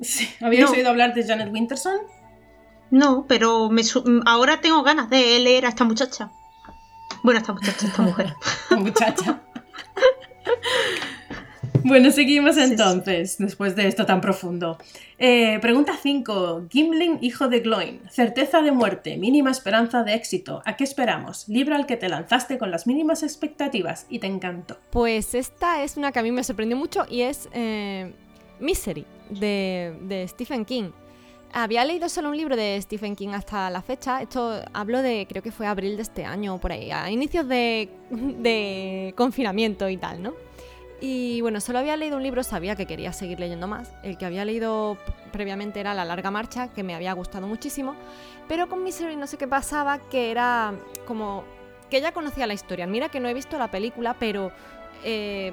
Sí, ¿Habíais oído hablar de Janet Winterson? No, pero me ahora tengo ganas de leer a esta muchacha. Bueno, esta muchacha, esta mujer. muchacha. Bueno, seguimos entonces, después de esto tan profundo. Eh, pregunta 5. Gimlin, hijo de Gloin. Certeza de muerte, mínima esperanza de éxito. ¿A qué esperamos? Libro al que te lanzaste con las mínimas expectativas y te encantó. Pues esta es una que a mí me sorprendió mucho y es eh, Misery, de, Stephen King. Había leído solo un libro de Stephen King hasta la fecha. Esto hablo de, creo que fue abril de este año, por ahí, a inicios de, de confinamiento y tal, ¿no? Y bueno, solo había leído un libro, sabía que quería seguir leyendo más. El que había leído previamente era La larga marcha, que me había gustado muchísimo. Pero con Misery no sé qué pasaba, que era como que ella conocía la historia. Mira que no he visto la película, pero eh,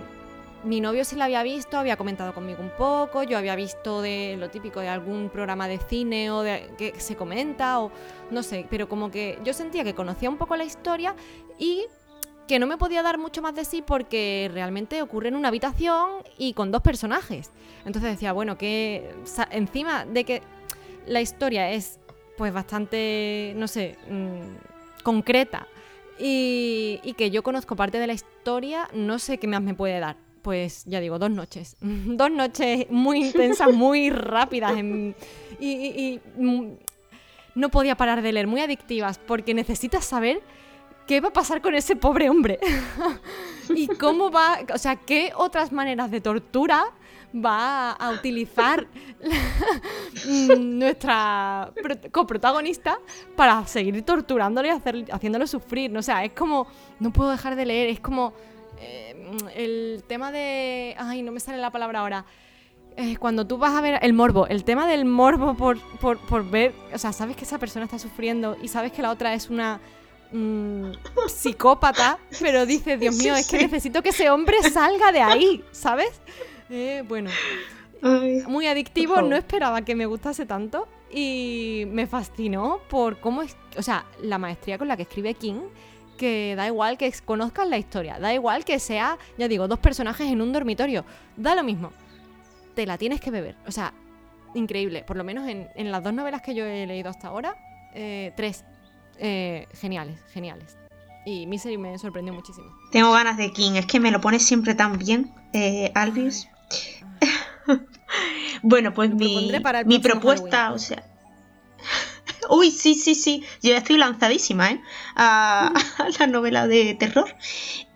mi novio sí la había visto, había comentado conmigo un poco, yo había visto de lo típico de algún programa de cine o de que se comenta o no sé, pero como que yo sentía que conocía un poco la historia y que no me podía dar mucho más de sí porque realmente ocurre en una habitación y con dos personajes. Entonces decía, bueno, que encima de que la historia es pues bastante, no sé, mm, concreta y, que yo conozco parte de la historia, no sé qué más me puede dar. Pues ya digo, dos noches. dos noches muy intensas, muy rápidas y, y mm, no podía parar de leer, muy adictivas, porque necesitas saber ¿qué va a pasar con ese pobre hombre? ¿Y cómo va, o sea, qué otras maneras de tortura va a utilizar nuestra coprotagonista para seguir torturándole y haciéndolo sufrir? O sea, es como, no puedo dejar de leer, es como eh, el tema de, ay, no me sale la palabra ahora. Cuando tú vas a ver el morbo, el tema del morbo por, por, por ver, o sea, sabes que esa persona está sufriendo y sabes que la otra es una mm, psicópata, pero dice, Dios mío, es que necesito que ese hombre salga de ahí, ¿sabes? Eh, bueno, muy adictivo, no esperaba que me gustase tanto y me fascinó por cómo es, o sea, la maestría con la que escribe King, que da igual que conozcas la historia, da igual que sea, ya digo, dos personajes en un dormitorio, da lo mismo, te la tienes que beber, o sea, increíble, por lo menos en, las dos novelas que yo he leído hasta ahora, eh, tres, eh, geniales, geniales. Y Misery me sorprendió muchísimo. Tengo ganas de King, es que me lo pone siempre tan bien, eh, Alvis. bueno, pues mi, mi propuesta, o sea. Uy, sí, sí, sí. Yo ya estoy lanzadísima, ¿eh? A, la novela de terror.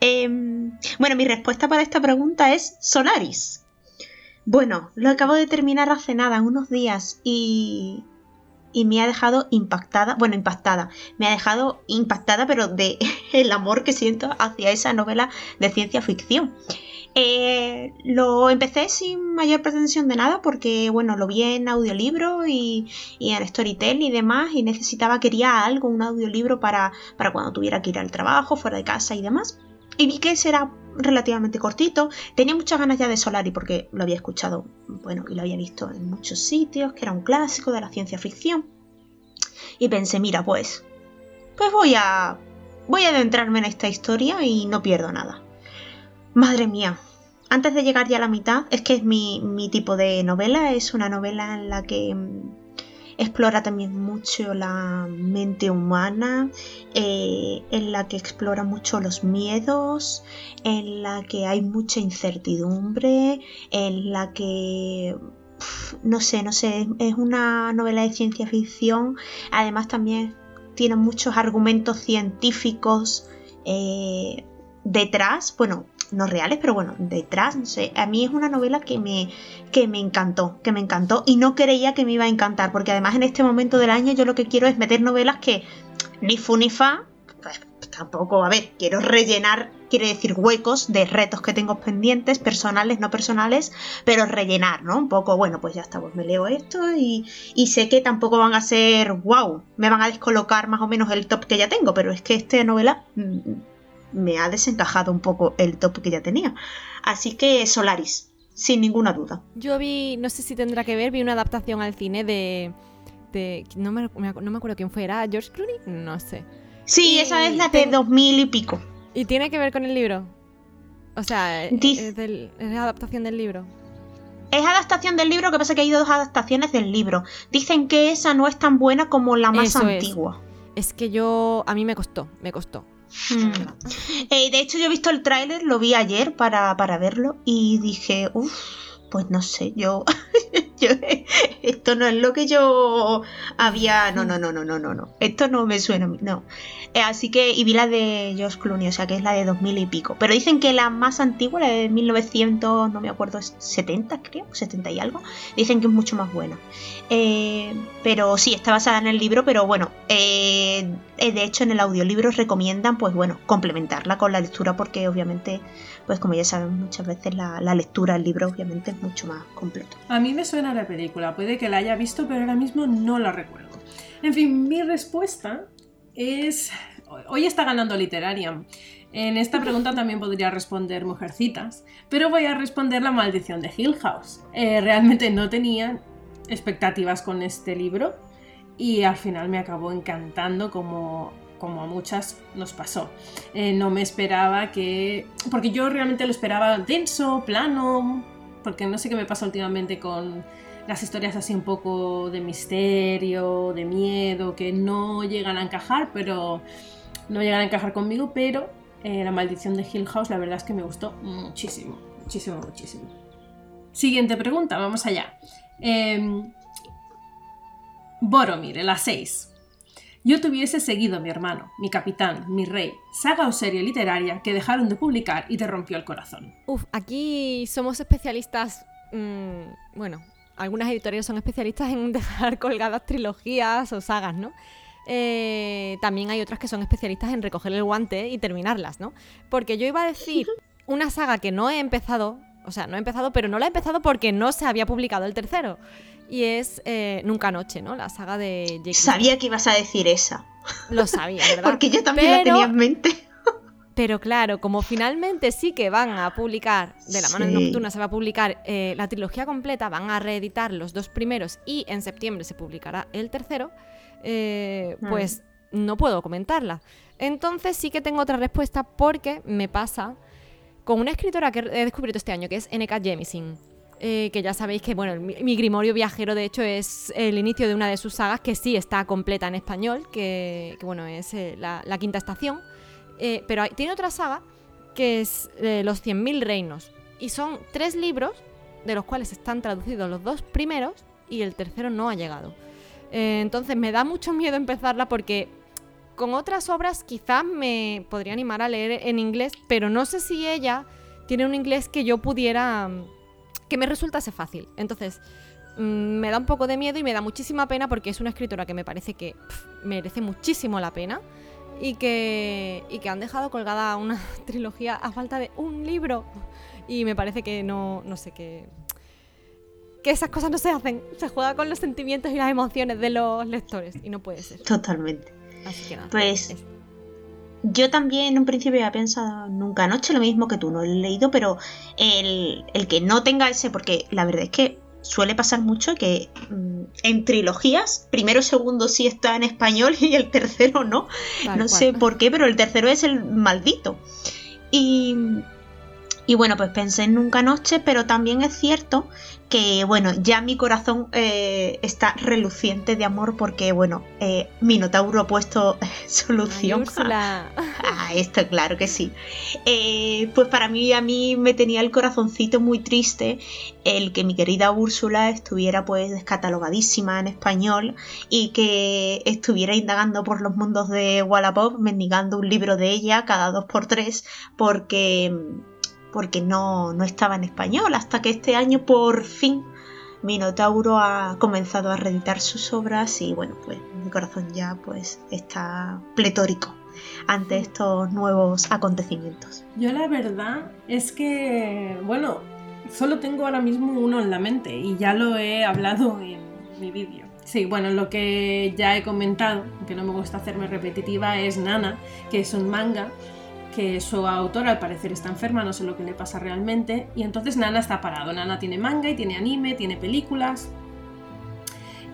Em, bueno, mi respuesta para esta pregunta es Solaris. Bueno, lo acabo de terminar hace nada, unos días, y, y me ha dejado impactada, bueno, impactada, me ha dejado impactada, pero de el amor que siento hacia esa novela de ciencia ficción. Eh, lo empecé sin mayor pretensión de nada porque, bueno, lo vi en audiolibro y, en Storytel y demás y necesitaba, quería algo, un audiolibro para, para cuando tuviera que ir al trabajo, fuera de casa y demás. Y vi que será relativamente cortito. Tenía muchas ganas ya de Solari porque lo había escuchado, bueno, y lo había visto en muchos sitios, que era un clásico de la ciencia ficción. Y pensé, mira, pues, pues voy a, voy a adentrarme en esta historia y no pierdo nada. Madre mía. Antes de llegar ya a la mitad, es que es mi, tipo de novela, es una novela en la que explora también mucho la mente humana, eh, en la que explora mucho los miedos, en la que hay mucha incertidumbre, en la que no sé, no sé, es una novela de ciencia ficción, además también tiene muchos argumentos científicos eh, detrás, bueno, no reales, pero bueno, detrás, no sé, a mí es una novela que me, que me encantó, que me encantó y no creía que me iba a encantar, porque además en este momento del año yo lo que quiero es meter novelas que ni fu ni fa, pues tampoco, a ver, quiero rellenar, quiere decir huecos de retos que tengo pendientes, personales, no personales, pero rellenar, ¿no? Un poco, bueno, pues ya está, pues me leo esto y, y sé que tampoco van a ser, wow, me van a descolocar más o menos el top que ya tengo, pero es que esta novela mm, me ha desencajado un poco el top que ya tenía. Así que Solaris, sin ninguna duda. Yo vi, no sé si tendrá que ver, vi una adaptación al cine de... de no, me, no me acuerdo quién fue, ¿era George Clooney? No sé. Sí, esa es la de 2000 y pico. ¿Y tiene que ver con el libro? O sea, es, adaptación del libro. Es adaptación del libro, que pasa que hay dos adaptaciones del libro. Dicen que esa no es tan buena como la más antigua. Es. es que yo, a mí me costó, me costó. Hmm. Eh, de hecho, yo he visto el tráiler, lo vi ayer para, para verlo y dije, uff, pues no sé, yo, esto no es lo que yo había, no, no, no, no, no, no, no, esto no me suena, no. Eh, así que, y vi la de Josh Clooney, o sea que es la de 2000 y pico. Pero dicen que la más antigua, la de 1900, no me acuerdo, 70 creo, 70 y algo, dicen que es mucho más buena. Eh, pero sí, está basada en el libro, pero bueno, eh, de hecho en el audiolibro recomiendan, pues bueno, complementarla con la lectura porque obviamente, pues como ya saben muchas veces la, la lectura, el libro obviamente es mucho más completo. A mí me suena la película, puede que la haya visto, pero ahora mismo no la recuerdo. En fin, mi respuesta es... Hoy está ganando Literarian. En esta pregunta también podría responder Mujercitas, pero voy a responder La maldición de Hill House. Eh, realmente no tenía expectativas con este libro y al final me acabó encantando como, como a muchas nos pasó. Eh, no me esperaba que... porque yo realmente lo esperaba denso, plano, porque no sé qué me pasa últimamente con las historias así un poco de misterio, de miedo, que no llegan a encajar, pero no llegan a encajar conmigo, pero eh, La maldición de Hill House la verdad es que me gustó muchísimo, muchísimo, muchísimo. Siguiente pregunta, vamos allá. Eh, Boromir, la 6. Yo tuviese seguido a mi hermano, mi capitán, mi rey, saga o serie literaria que dejaron de publicar y te rompió el corazón. Uf, aquí somos especialistas, mm, bueno, algunas editoriales son especialistas en dejar colgadas trilogías o sagas, ¿no? Eh, también hay otras que son especialistas en recoger el guante y terminarlas, ¿no? Porque yo iba a decir una saga que no he empezado, o sea, no he empezado, pero no la he empezado porque no se había publicado el tercero. y es eh, Nunca Noche, ¿no? La saga de Jake. Sabía que ibas a decir esa. Lo sabía, ¿verdad? Porque yo también la tenía en mente. Pero claro, como finalmente sí que van a publicar, de la mano de. Nocturna se va a publicar eh, la trilogía completa, van a reeditar los dos primeros y en septiembre se publicará el tercero, eh, Mm. pues no puedo comentarla. Entonces sí que tengo otra respuesta porque me pasa con una escritora que he descubierto este año, que es N.K. Jemisin. eh, que ya sabéis que bueno, mi, mi Grimorio Viajero de hecho es el inicio de una de sus sagas que sí está completa en español, que, que, bueno, es eh, la, la quinta estación. Eh, pero hay- tiene otra saga que es eh, Los 100.000 Reinos. Y son tres libros, de los cuales están traducidos los dos primeros y el tercero no ha llegado. Eh, entonces me da mucho miedo empezarla porque con otras obras quizás me podría animar a leer en inglés, pero no sé si ella tiene un inglés que yo pudiera... mm, que me resultase fácil. Entonces, mm, me da un poco de miedo y me da muchísima pena porque es una escritora que me parece que merece muchísimo la pena y que, y que han dejado colgada una trilogía a falta de un libro. Y me parece que no, no sé, que, que esas cosas no se hacen. Se juega con los sentimientos y las emociones de los lectores y no puede ser. Totalmente. Así que nada. Pues es- yo también en un principio había pensado nunca anoche lo mismo que tú, no lo he leído, pero el, el que no tenga ese, porque la verdad es que suele pasar mucho que mm, en trilogías, primero segundo sí está en español y el tercero no. tal no cual. sé por qué, pero el tercero es el maldito. Y, y bueno, pues pensé en Nunca Noche, pero también es cierto que, bueno, ya mi corazón eh, está reluciente de amor porque, bueno, eh, Minotauro ha puesto Ay, solución a, a esto, claro que sí. Eh, pues para mí, a mí me tenía el corazoncito muy triste el que mi querida Úrsula estuviera pues descatalogadísima en español y que estuviera indagando por los mundos de Wallapop, mendigando un libro de ella cada dos por tres porque, porque no, no estaba en español, hasta que este año por fin Minotauro ha comenzado a reeditar sus obras y bueno, pues mi corazón ya pues está pletórico ante estos nuevos acontecimientos. Yo la verdad es que, bueno, solo tengo ahora mismo uno en la mente y ya lo he hablado en mi vídeo. Sí, bueno, lo que ya he comentado, aunque no me gusta hacerme repetitiva, es Nana, que es un manga que su autora al parecer está enferma, no sé lo que le pasa realmente, y entonces Nana está parado. Nana tiene manga y tiene anime, tiene películas,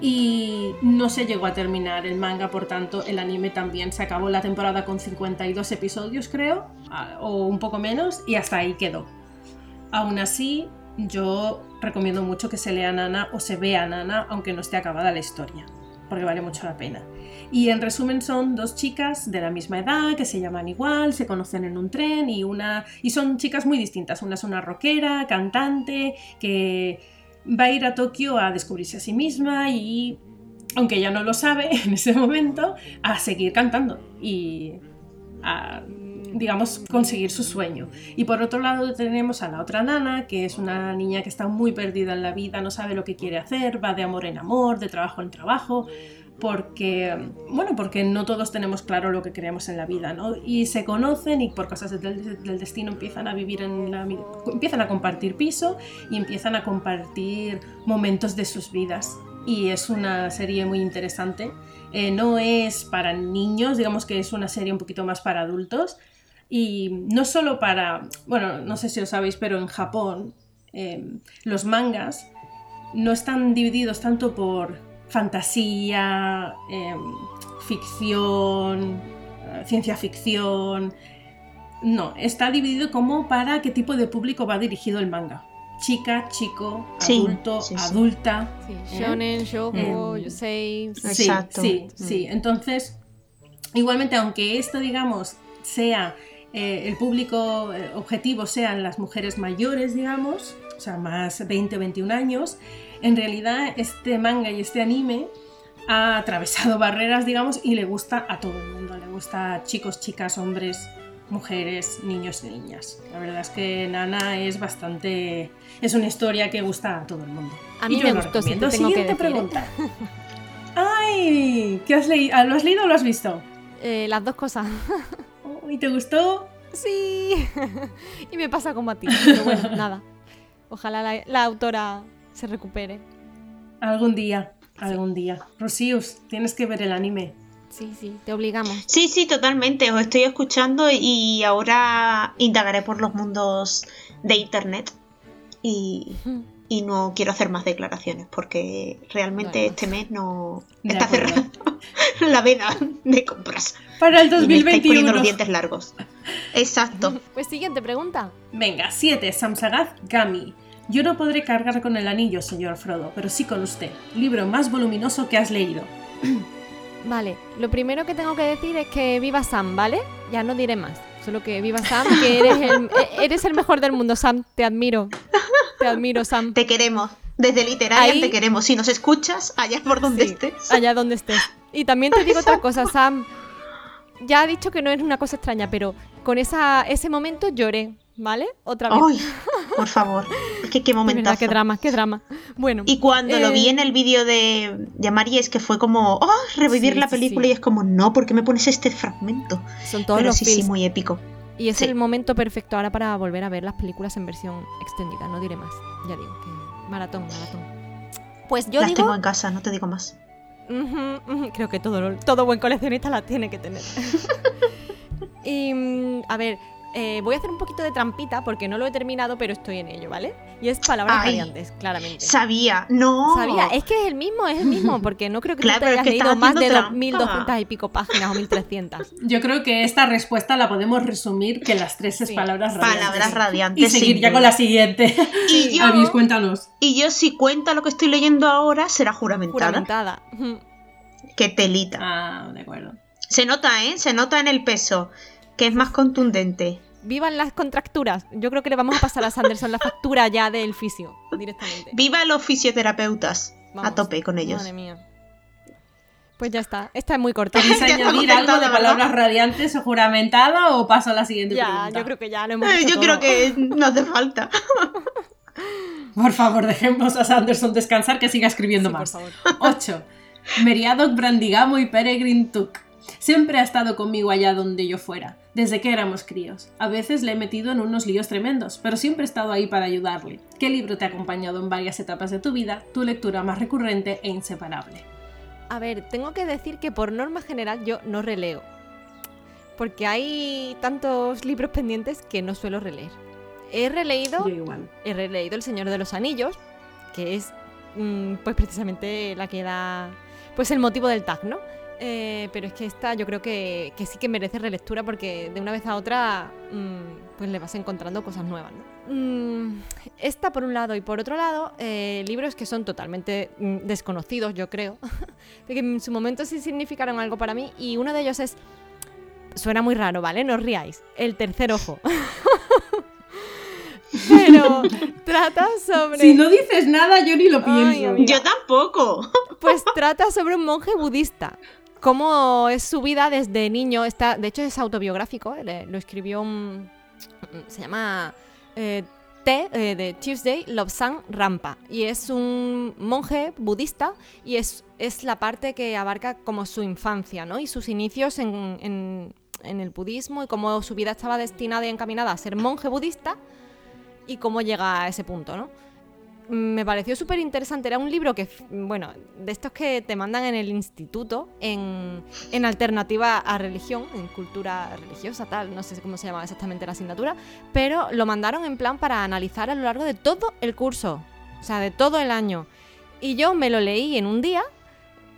y no se llegó a terminar el manga, por tanto el anime también se acabó la temporada con 52 episodios creo, o un poco menos, y hasta ahí quedó. Aún así, yo recomiendo mucho que se lea Nana o se vea Nana, aunque no esté acabada la historia, porque vale mucho la pena. Y en resumen son dos chicas de la misma edad que se llaman igual, se conocen en un tren y una y son chicas muy distintas. Una es una rockera, cantante, que va a ir a Tokio a descubrirse a sí misma y, aunque ella no lo sabe en ese momento, a seguir cantando y a, digamos, conseguir su sueño. Y por otro lado tenemos a la otra nana, que es una niña que está muy perdida en la vida, no sabe lo que quiere hacer, va de amor en amor, de trabajo en trabajo, porque, bueno, porque no todos tenemos claro lo que queremos en la vida, ¿no? Y se conocen y por cosas del, del destino empiezan a vivir en la... empiezan a compartir piso y empiezan a compartir momentos de sus vidas. Y es una serie muy interesante. Eh, no es para niños, digamos que es una serie un poquito más para adultos. Y no solo para, bueno, no sé si lo sabéis, pero en Japón eh, los mangas no están divididos tanto por fantasía, eh, ficción, eh, ciencia ficción. No, está dividido como para qué tipo de público va dirigido el manga. Chica, chico, Sí, adulto, sí, sí. adulta. Sí, ¿Eh? shonen, shoujo, Em, yusei... Sí, Exacto. sí, Mm. sí. Entonces, igualmente, aunque esto, digamos, sea eh, el público objetivo sean las mujeres mayores, digamos, o sea, más 20 o 21 años, en realidad este manga y este anime ha atravesado barreras, digamos, y le gusta a todo el mundo. Le gusta a chicos, chicas, hombres, mujeres, niños y niñas. La verdad es que Nana es bastante... es una historia que gusta a todo el mundo. A Y mí yo me lo gustó, recomiendo. te que Siguiente pregunta. ¡Ay! ¿Qué has leído? ¿Lo has leído o lo has visto? Eh, las dos cosas. ¿Y te gustó? Sí. y me pasa como a ti. Pero bueno, nada. Ojalá la, la autora se recupere. Algún día, algún día. Rosius, tienes que ver el anime. Sí, sí, te obligamos. Sí, sí, totalmente. Os estoy escuchando y ahora indagaré por los mundos de internet. Y, y no quiero hacer más declaraciones porque realmente Bueno. este mes no De está acuerdo. cerrado la veda de compras. Para el Y me estáis poniendo 2021. los dientes largos. Exacto. Pues siguiente pregunta. Venga, 7. Samsagat Gami. Yo no podré cargar con el anillo, señor Frodo, pero sí con usted. Libro más voluminoso que has leído. Vale, lo primero que tengo que decir es que viva Sam, ¿vale? Ya no diré más. Solo que viva Sam, que eres el, e- eres el mejor del mundo, Sam. Te admiro. Te admiro, Sam. Te queremos. Desde literaria Ahí- te queremos. Si nos escuchas, allá por donde Sí, estés. Allá donde estés. Y también te digo otra cosa, Sam. Ya ha dicho que no es una cosa extraña, pero con esa, ese momento lloré, ¿vale? Otra vez. Ay, por favor. Es que qué momentazo. qué drama, qué drama. Bueno. Y cuando lo eh, vi en el vídeo de, de Amari es que fue como, oh, revivir Sí, la película sí. y es como, no, ¿por qué me pones este fragmento? Son todos Pero los sí, sí, muy épico. Y es el momento perfecto ahora para volver a ver las películas en versión extendida, no diré más. Ya digo que maratón, maratón. Pues yo Las digo, tengo en casa, no te digo más. Creo que todo, todo buen coleccionista las tiene que tener. y mm, a ver, eh, voy a hacer un poquito de trampita porque no lo he terminado, pero estoy en ello, ¿vale? Y es palabras Ay. variantes, claramente. Sabía, no. Sabía, es que es el mismo, es el mismo, porque no creo que Claro, tú te hayas que leído más de haciendo dos- trampa. 1200 y pico páginas o 1300. Yo creo que esta respuesta la podemos resumir que las tres es Sí. palabras radiantes. Palabras radiantes. Y seguir ya con la siguiente. Y yo, Avis, cuéntanos. y yo si cuenta lo que estoy leyendo ahora, será juramentada. Juramentada. Qué telita. Ah, de acuerdo. Se nota, ¿eh? Se nota en el peso, que es más contundente. Vivan las contracturas. Yo creo que le vamos a pasar a Sanderson la factura ya del fisio, directamente. Viva los fisioterapeutas. Vamos. A tope con ellos. Madre mía. Pues ya está. Esta es muy corta. ¿Queréis añadir algo de palabras radiantes o juramentada o paso a la siguiente Ya, pregunta? yo creo que ya lo hemos Eh, dicho Yo todo. creo que no hace falta. Por favor, dejemos a Sanderson descansar que siga escribiendo Sí, por más. favor. 8. Meriadoc Brandigamo y Peregrin Tuk. Siempre ha estado conmigo allá donde yo fuera, desde que éramos críos. A veces le he metido en unos líos tremendos, pero siempre he estado ahí para ayudarle. ¿Qué libro te ha acompañado en varias etapas de tu vida? Tu lectura más recurrente e inseparable. A ver, tengo que decir que por norma general yo no releo. Porque hay tantos libros pendientes que no suelo releer. He releído, igual. he releído El Señor de los Anillos, que es mm, pues precisamente la que da pues el motivo del tag, ¿no? Eh, pero es que esta yo creo que, que sí que merece relectura porque de una vez a otra mm, pues le vas encontrando cosas nuevas, ¿no? Mm, esta por un lado y por otro lado eh, libros que son totalmente mm, desconocidos yo creo, de que en su momento sí significaron algo para mí y uno de ellos es, suena muy raro, ¿vale? No os riáis, El Tercer Ojo. Pero trata sobre... Si no dices nada, yo ni lo pienso. Yo tampoco. Pues trata sobre un monje budista. Cómo es su vida desde niño. Está, de hecho, es autobiográfico. le- Lo escribió un. Se llama. eh, T eh, de Tuesday Lobsang Rampa. Y es un monje budista. Y es, es la parte que abarca como su infancia, ¿no? Y sus inicios en, en- en el budismo. Y cómo su vida estaba destinada y encaminada a ser monje budista. Y cómo llega a ese punto, ¿no? Me pareció súper interesante. Era un libro que, bueno, de estos que te mandan en el instituto, en, en alternativa a religión, en cultura religiosa, tal, no sé cómo se llama exactamente la asignatura, pero lo mandaron en plan para analizar a lo largo de todo el curso, o sea, de todo el año. Y yo me lo leí en un día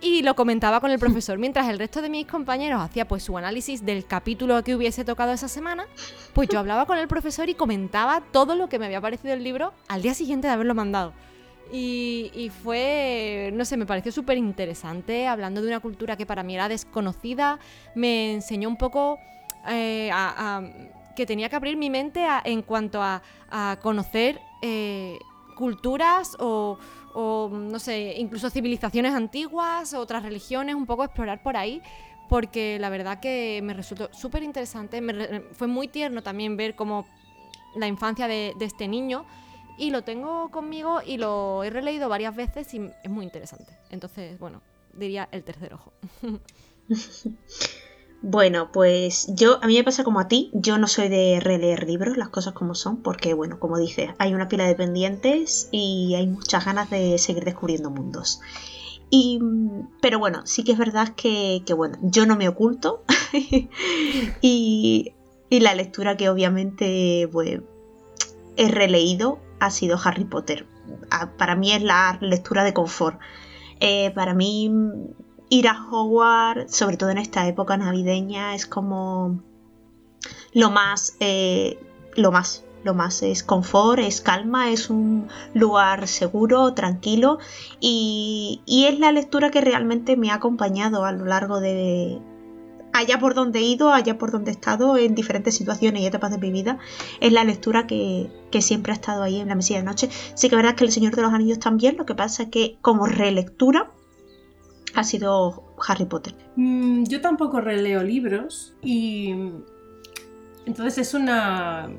y lo comentaba con el profesor, mientras el resto de mis compañeros hacía pues su análisis del capítulo que hubiese tocado esa semana, pues yo hablaba con el profesor y comentaba todo lo que me había parecido el libro al día siguiente de haberlo mandado. Y, fue, no sé, me pareció súper interesante, hablando de una cultura que para mí era desconocida, me enseñó un poco eh, que tenía que abrir mi mente en cuanto a, a conocer eh, culturas o, o, no sé, incluso civilizaciones antiguas, otras religiones, un poco explorar por ahí, porque la verdad que me resultó súper interesante, fue muy tierno también ver cómo la infancia de, de este niño y lo tengo conmigo y lo he releído varias veces y es muy interesante. Entonces, bueno, diría el tercer ojo. Bueno, pues yo, a mí me pasa como a ti, yo no soy de releer libros, las cosas como son, porque bueno, como dices, hay una pila de pendientes y hay muchas ganas de seguir descubriendo mundos. Y, pero bueno, sí que es verdad que, bueno, yo no me oculto y, la lectura que obviamente pues, he releído ha sido Harry Potter. Para mí es la lectura de confort. Eh, para mí ir a Hogwarts, sobre todo en esta época navideña, es como lo más, eh, lo más, lo más es confort, es calma, es un lugar seguro, tranquilo y, y es la lectura que realmente me ha acompañado a lo largo de, allá por donde he ido, allá por donde he estado, en diferentes situaciones y etapas de mi vida, es la lectura que, que, siempre ha estado ahí en la mesilla de noche. Sí que es verdad que El Señor de los Anillos también, lo que pasa es que como relectura ha sido Harry Potter. Mm, yo tampoco releo libros y entonces es una...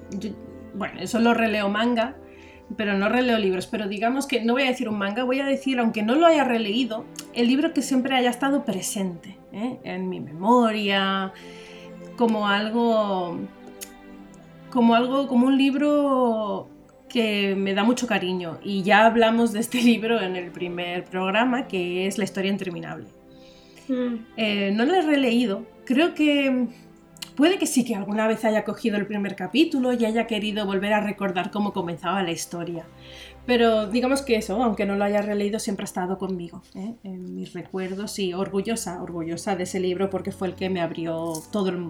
bueno, solo releo manga, pero no releo libros. Pero digamos que no voy a decir un manga, voy a decir, aunque no lo haya releído, el libro que siempre haya estado presente ¿eh? en mi memoria, como algo... Como algo, como un libro que me da mucho cariño y ya hablamos de este libro en el primer programa, que es La historia interminable. Mm. Eh, no lo he releído, creo que puede que sí que alguna vez haya cogido el primer capítulo y haya querido volver a recordar cómo comenzaba la historia. Pero digamos que eso, aunque no lo haya releído, siempre ha estado conmigo, ¿eh? en mis recuerdos y orgullosa, orgullosa de ese libro porque fue el que me abrió todo el...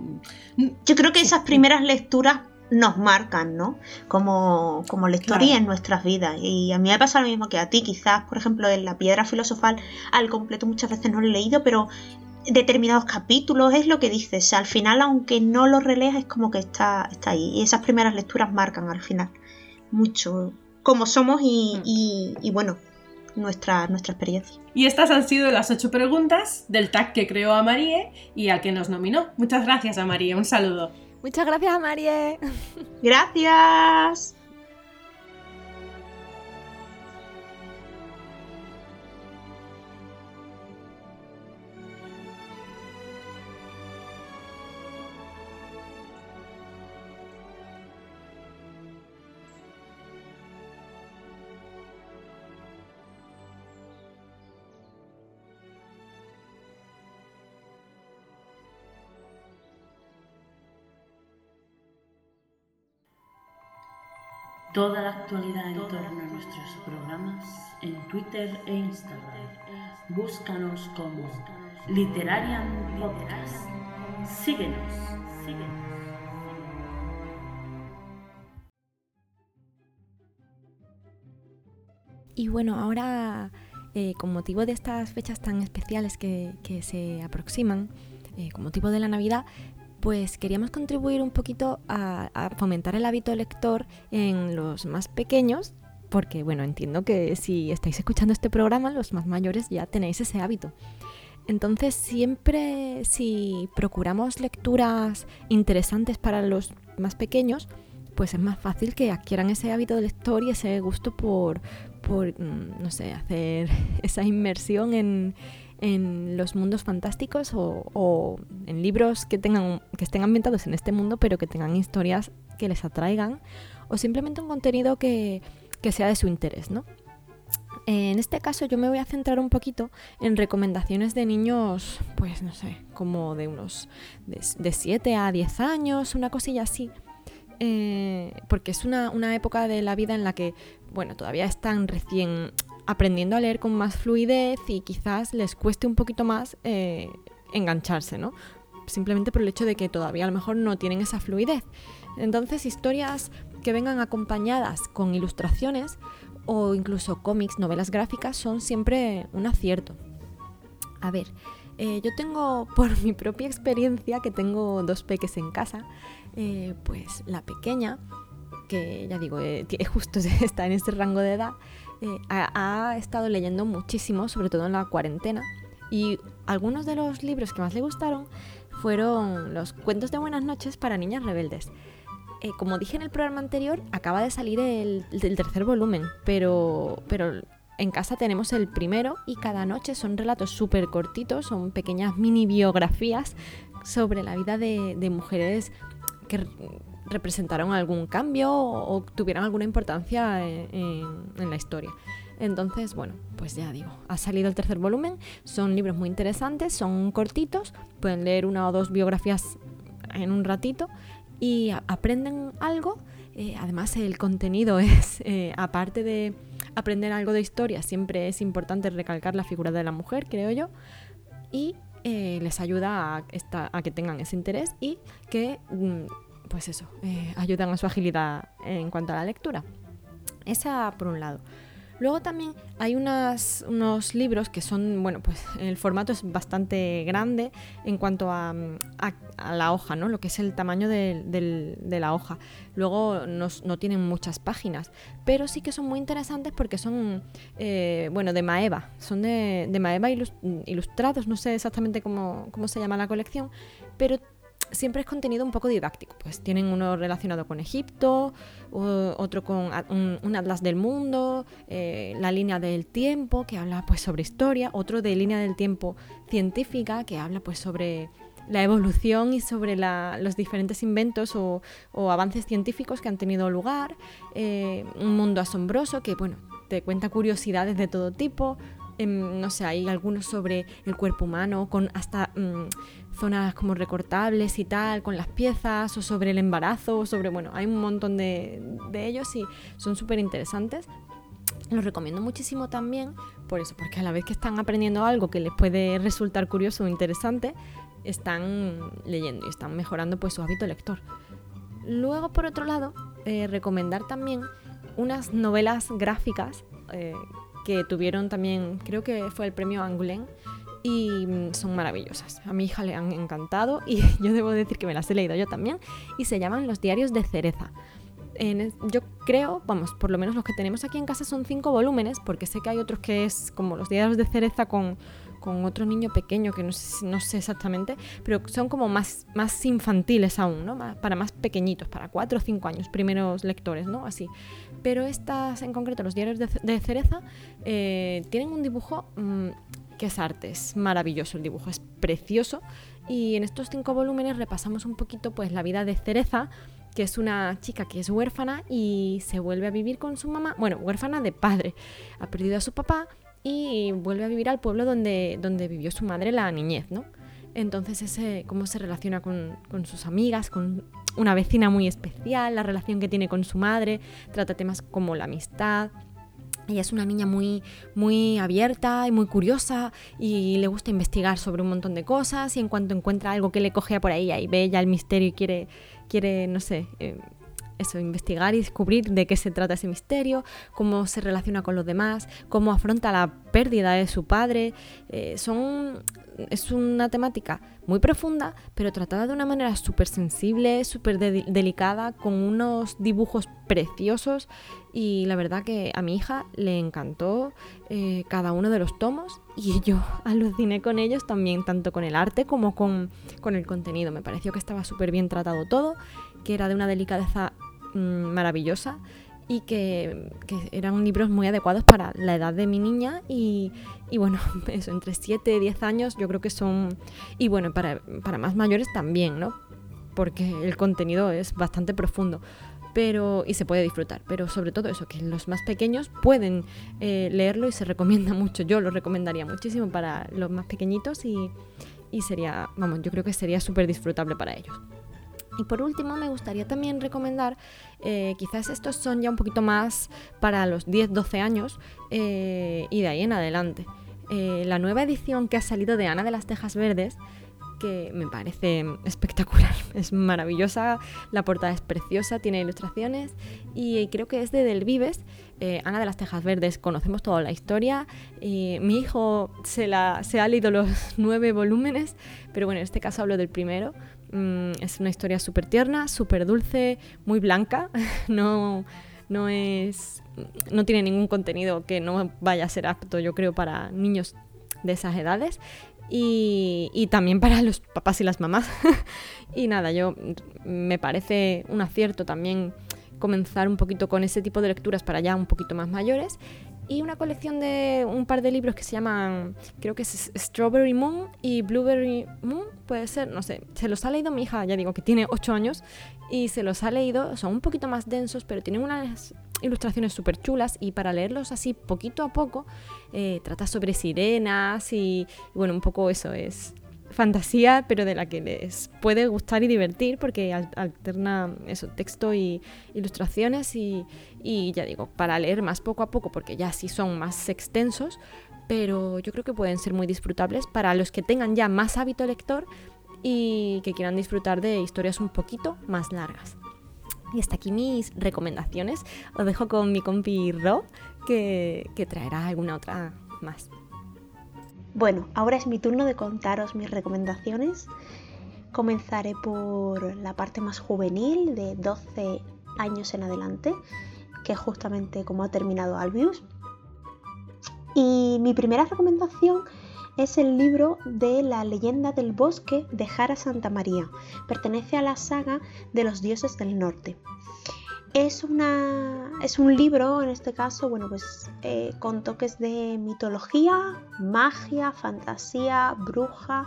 Yo creo que esas primeras lecturas nos marcan, ¿no? Como, como lectoría en nuestras vidas. Y a mí me pasa lo mismo que a ti, quizás, por ejemplo, en La Piedra Filosofal al completo muchas veces no lo he leído, pero determinados capítulos es lo que dices. Al final, aunque no lo releas, es como que está, está ahí. Y esas primeras lecturas marcan al final mucho cómo somos y, mm. y, y bueno, nuestra, nuestra experiencia. Y estas han sido las ocho preguntas del tag que creó a Marie y al que nos nominó. Muchas gracias a Marie, un saludo. Muchas gracias, Marie. Gracias. Toda la actualidad en torno a nuestros programas en Twitter e Instagram. Búscanos como Literarian Podcast. Síguenos, síguenos. Y bueno, ahora, eh, con motivo de estas fechas tan especiales que, se aproximan, eh, con motivo de la Navidad, pues queríamos contribuir un poquito a, fomentar el hábito lector en los más pequeños, porque bueno, entiendo que si estáis escuchando este programa, los más mayores ya tenéis ese hábito. Entonces siempre si procuramos lecturas interesantes para los más pequeños, pues es más fácil que adquieran ese hábito de lector y ese gusto por, por mm, no sé, hacer esa inmersión en, en los mundos fantásticos o, en libros que, tengan, que estén ambientados en este mundo, pero que tengan historias que les atraigan o simplemente un contenido que, sea de su interés, ¿no? En este caso yo me voy a centrar un poquito en recomendaciones de niños, pues no sé, como de unos de, 7 a 10 años, una cosilla así. Eh, porque es una, una, época de la vida en la que, bueno, todavía están recién aprendiendo a leer con más fluidez y quizás les cueste un poquito más eh, engancharse, ¿no? Simplemente por el hecho de que todavía a lo mejor no tienen esa fluidez. Entonces, historias que vengan acompañadas con ilustraciones o incluso cómics, novelas gráficas, son siempre un acierto. A ver, eh, yo tengo por mi propia experiencia, que tengo dos peques en casa, eh, pues la pequeña, que ya digo, justo está en este rango de edad, eh, ha, estado leyendo muchísimo, sobre todo en la cuarentena. Y algunos de los libros que más le gustaron fueron los cuentos de buenas noches para niñas rebeldes. Eh, como dije en el programa anterior, acaba de salir el, tercer volumen, pero, pero en casa tenemos el primero y cada noche son relatos súper cortitos, son pequeñas mini biografías sobre la vida de, mujeres que representaron algún cambio o, tuvieron alguna importancia en, la historia. Entonces, bueno, pues ya digo, ha salido el tercer volumen, son libros muy interesantes, son cortitos, pueden leer una o dos biografías en un ratito y aprenden algo. Eh, además, el contenido es, eh, aparte de aprender algo de historia, siempre es importante recalcar la figura de la mujer, creo yo, y eh, les ayuda a, a, que tengan ese interés y que, mm, pues eso, ayudan a su agilidad en cuanto a la lectura. Esa por un lado. Luego también hay unos libros que son, bueno, pues el formato es bastante grande en cuanto a, la hoja, ¿no? Lo que es el tamaño de, la hoja. Luego no, tienen muchas páginas, pero sí que son muy interesantes porque son, eh, bueno, de Maeva. Son de, Maeva ilustrados, no sé exactamente cómo, cómo se llama la colección, pero siempre es contenido un poco didáctico. Pues tienen uno relacionado con Egipto, otro con un, atlas del mundo, eh, la línea del tiempo que habla pues sobre historia, otro de línea del tiempo científica que habla pues sobre la evolución y sobre los diferentes inventos o, avances científicos que han tenido lugar, eh, un mundo asombroso que bueno te cuenta curiosidades de todo tipo, em, no sé, hay algunos sobre el cuerpo humano, con hasta mm, zonas como recortables y tal, con las piezas, o sobre el embarazo, o sobre, bueno, hay un montón de, ellos y son súper interesantes. Los recomiendo muchísimo también, por eso, porque a la vez que están aprendiendo algo que les puede resultar curioso o interesante, están leyendo y están mejorando pues su hábito lector. Luego, por otro lado, eh, recomendar también unas novelas gráficas eh, que tuvieron también, creo que fue el premio Angoulême, y mm, son maravillosas. A mi hija le han encantado y yo debo decir que me las he leído yo también y se llaman Los diarios de cereza. yo creo, vamos, por lo menos los que tenemos aquí en casa son cinco volúmenes, porque sé que hay otros que es como los diarios de cereza con, con otro niño pequeño, que no sé, no sé exactamente, pero son como más, más infantiles aún, ¿no? Para más pequeñitos, para cuatro o cinco años, primeros lectores, ¿no? Así. Pero estas, en concreto, los diarios de, cereza, eh, tienen un dibujo... Mm, que es arte, es maravilloso el dibujo, es precioso. Y en estos cinco volúmenes repasamos un poquito pues la vida de Cereza, que es una chica que es huérfana y se vuelve a vivir con su mamá, bueno, huérfana de padre, ha perdido a su papá y vuelve a vivir al pueblo donde, donde vivió su madre la niñez, ¿no? Entonces ese, cómo se relaciona con, con sus amigas, con una vecina muy especial, la relación que tiene con su madre, trata temas como la amistad, ella es una niña muy, muy abierta y muy curiosa y le gusta investigar sobre un montón de cosas y en cuanto encuentra algo que le cogea por ahí, ahí ve ya el misterio y quiere, quiere no sé, eh, eso, investigar y descubrir de qué se trata ese misterio, cómo se relaciona con los demás, cómo afronta la pérdida de su padre. Eh, son, es una temática muy profunda, pero tratada de una manera súper sensible, súper delicada, con unos dibujos preciosos y la verdad que a mi hija le encantó eh, cada uno de los tomos y yo aluciné con ellos también, tanto con el arte como con, con el contenido. Me pareció que estaba súper bien tratado todo, que era de una delicadeza Mm, maravillosa y que, eran libros muy adecuados para la edad de mi niña y, bueno, eso, entre 7 y 10 años yo creo que son, y bueno, para, para más mayores también, ¿no? Porque el contenido es bastante profundo pero y se puede disfrutar. Pero sobre todo eso, que los más pequeños pueden eh, leerlo y se recomienda mucho. Yo lo recomendaría muchísimo para los más pequeñitos y, y sería, vamos, yo creo que sería súper disfrutable para ellos. Y por último, me gustaría también recomendar, eh, quizás estos son ya un poquito más para los 10-12 años eh, y de ahí en adelante. Eh, la nueva edición que ha salido de Ana de las Tejas Verdes, que me parece espectacular, es maravillosa, la portada es preciosa, tiene ilustraciones y creo que es de Del Vives. Ana de las Tejas Verdes, conocemos toda la historia. mi hijo se ha leído los nueve volúmenes, pero bueno, en este caso hablo del primero Mm, es una historia súper tierna, súper dulce, muy blanca. no, no, es, no tiene ningún contenido que no vaya a ser apto, yo creo, para niños de esas edades. Y, y, también para los papás y las mamás. y nada, yo me parece un acierto también comenzar un poquito con ese tipo de lecturas para ya un poquito más mayores. y una colección de un par de libros que se llaman, creo que es Strawberry Moon y Blueberry Moon, puede ser, no sé, se los ha leído mi hija, ya digo que tiene 8 años, y se los ha leído, son un poquito más densos, pero tienen unas ilustraciones súper chulas y para leerlos así poquito a poco, eh, trata sobre sirenas y, bueno, un poco eso es fantasía, pero de la que les puede gustar y divertir porque alterna eso, texto y ilustraciones y, y ya digo, para leer más poco a poco porque ya sí son más extensos, pero yo creo que pueden ser muy disfrutables para los que tengan ya más hábito lector y que quieran disfrutar de historias un poquito más largas. Y hasta aquí mis recomendaciones. Os dejo con mi compi Ro, que, que traerá alguna otra más. Bueno, ahora es mi turno de contaros mis recomendaciones. Comenzaré por la parte más juvenil, de 12 años en adelante, que es justamente como ha terminado Albius. Y mi primera recomendación es el libro de la leyenda del bosque de Jara Santa María. Pertenece a la saga de los dioses del norte. Es, una, es un libro, en este caso, bueno, pues eh, con toques de mitología, magia, fantasía, bruja,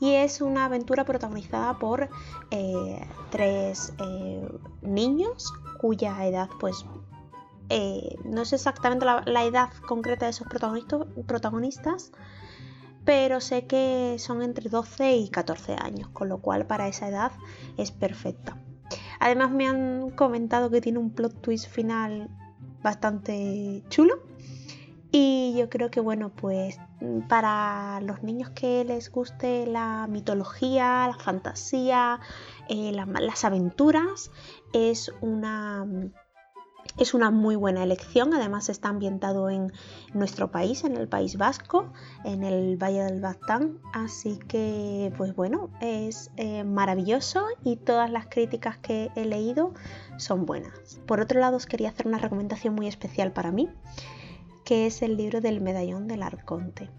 y es una aventura protagonizada por eh, tres eh, niños cuya edad, pues, no es exactamente la, la, edad concreta de esos protagonistas, pero sé que son entre 12 y 14 años, con lo cual para esa edad es perfecta. Además me han comentado que tiene un plot twist final bastante chulo. Y yo creo que bueno, pues para los niños que les guste la mitología, la fantasía, eh, las aventuras, es una es una muy buena elección, además está ambientado en nuestro país, en el País Vasco, en el Valle del Baztán, así que pues bueno, es eh, maravilloso y todas las críticas que he leído son buenas. Por otro lado, os quería hacer una recomendación muy especial para mí, que es el libro del Medallón del Arconte.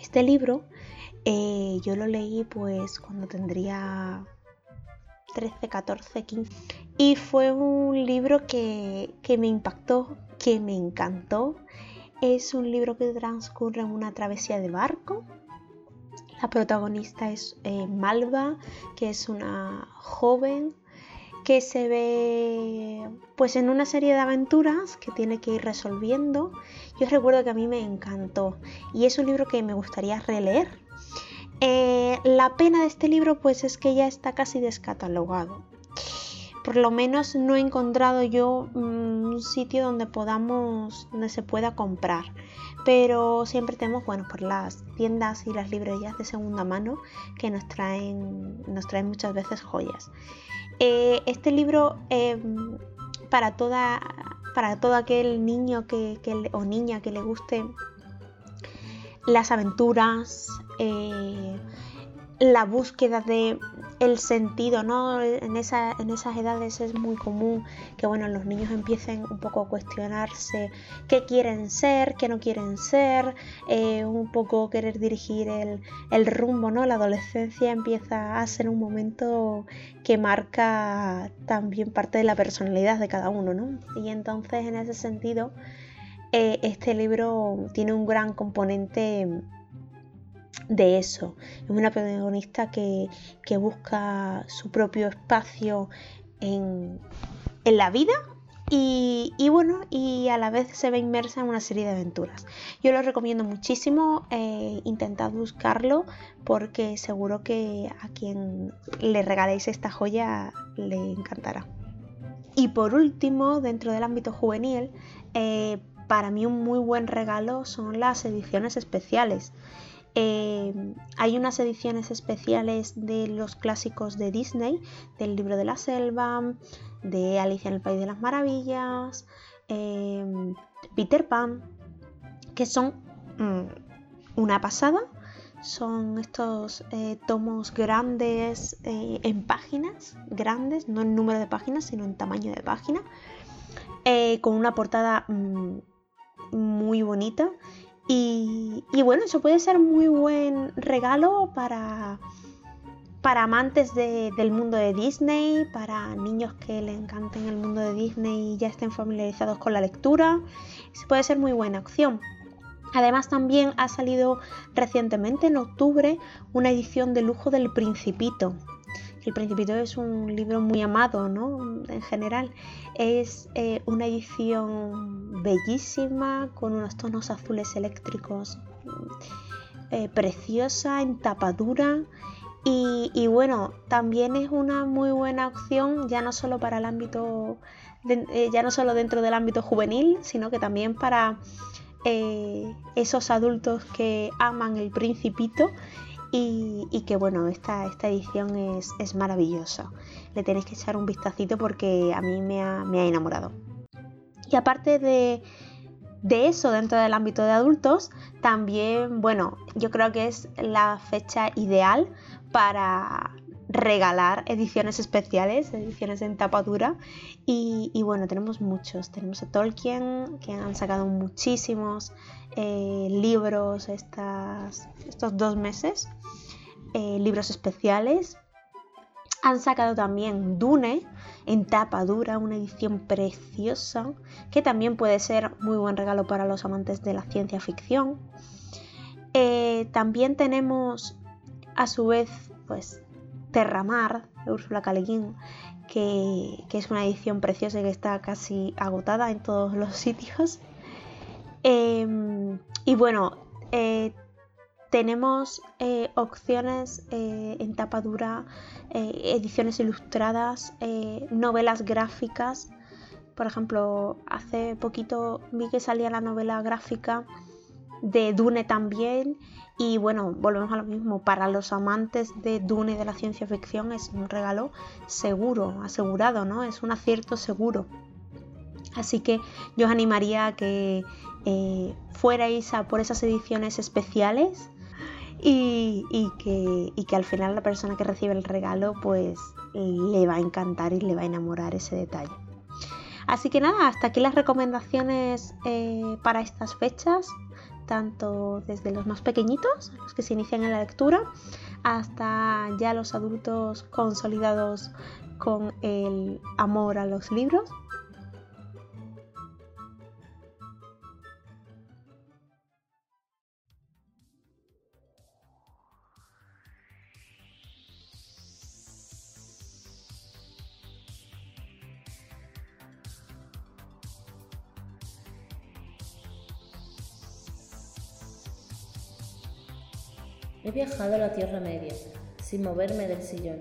Este libro eh, yo lo leí pues cuando tendría 13, 14, 15. Y fue un libro que, me impactó, que me encantó. Es un libro que transcurre en una travesía de barco. La protagonista es eh, Malva, que es una joven que se ve pues en una serie de aventuras que tiene que ir resolviendo. Yo recuerdo que a mí me encantó y es un libro que me gustaría releer eh, la pena de este libro pues es que ya está casi descatalogado. Por lo menos no he encontrado yo mm, un sitio donde podamos, donde se pueda comprar. Pero siempre tenemos, bueno, por las tiendas y las librerías de segunda mano que nos traen, nos traen muchas veces joyas. Eh, este libro em, para toda, para todo aquel niño que, o niña que le guste las aventuras, eh, la búsqueda de el sentido, ¿no? En, esa, en esas edades es muy común que bueno, los niños empiecen un poco a cuestionarse qué quieren ser, qué no quieren ser, eh, un poco querer dirigir el, el, rumbo, ¿no? La adolescencia empieza a ser un momento que marca también parte de la personalidad de cada uno, ¿no? Y entonces en ese sentido eh, este libro tiene un gran componente de eso. Es una protagonista que, busca su propio espacio en, la vida y, bueno, y a la vez se ve inmersa en una serie de aventuras. Yo lo recomiendo muchísimo, eh, intentad buscarlo porque seguro que a quien le regaléis esta joya le encantará. Y por último, dentro del ámbito juvenil, eh, para mí un muy buen regalo son las ediciones especiales. Eh, hay unas ediciones especiales de los clásicos de Disney, del libro de la selva, de Alicia en el País de las Maravillas, eh, Peter Pan, que son mm, una pasada. Son estos eh, tomos grandes en páginas, grandes, no en número de páginas, sino en tamaño de página, con una portada mm, muy bonita. Y, bueno, eso puede ser muy buen regalo para, para amantes del mundo de Disney, para niños que le encanten el mundo de Disney y ya estén familiarizados con la lectura, puede ser muy buena opción. Además también ha salido recientemente en octubre una edición de lujo del Principito. El Principito es un libro muy amado, ¿no? En general. Es eh, una edición bellísima con unos tonos azules eléctricos, eh, preciosa en tapadura y, bueno, también es una muy buena opción ya no solo para el ámbito, eh, ya no solo dentro del ámbito juvenil, sino que también para esos adultos que aman el principito y, que bueno, esta, esta edición es, maravillosa. Le tenéis que echar un vistacito porque a mí me ha, enamorado. Y aparte de, de eso dentro del ámbito de adultos, también, bueno, yo creo que es la fecha ideal para regalar ediciones especiales, ediciones en tapadura. Y, bueno, tenemos muchos. Tenemos a Tolkien, que han sacado muchísimos eh, libros estos dos meses, eh, libros especiales. Han sacado también Dune en tapadura, una edición preciosa, que también puede ser muy buen regalo para los amantes de la ciencia ficción. Eh, también tenemos a su vez, pues Terramar de Úrsula K. que, que, es una edición preciosa y que está casi agotada en todos los sitios. Em, y bueno, eh, tenemos eh, opciones eh, en tapa dura, ediciones ilustradas, novelas gráficas. Por ejemplo, hace poquito vi que salía la novela gráfica de Dune también y bueno, volvemos a lo mismo, para los amantes de Dune y de la ciencia ficción es un regalo seguro, asegurado, ¿no? Es un acierto seguro. Así que yo os animaría a que eh, fuerais a por esas ediciones especiales y, que, al final la persona que recibe el regalo pues le va a encantar y le va a enamorar ese detalle. Así que nada, hasta aquí las recomendaciones eh, para estas fechas tanto desde los más pequeñitos, los que se inician en la lectura, hasta ya los adultos consolidados con el amor a los libros. He viajado a la Tierra Media, sin moverme del sillón.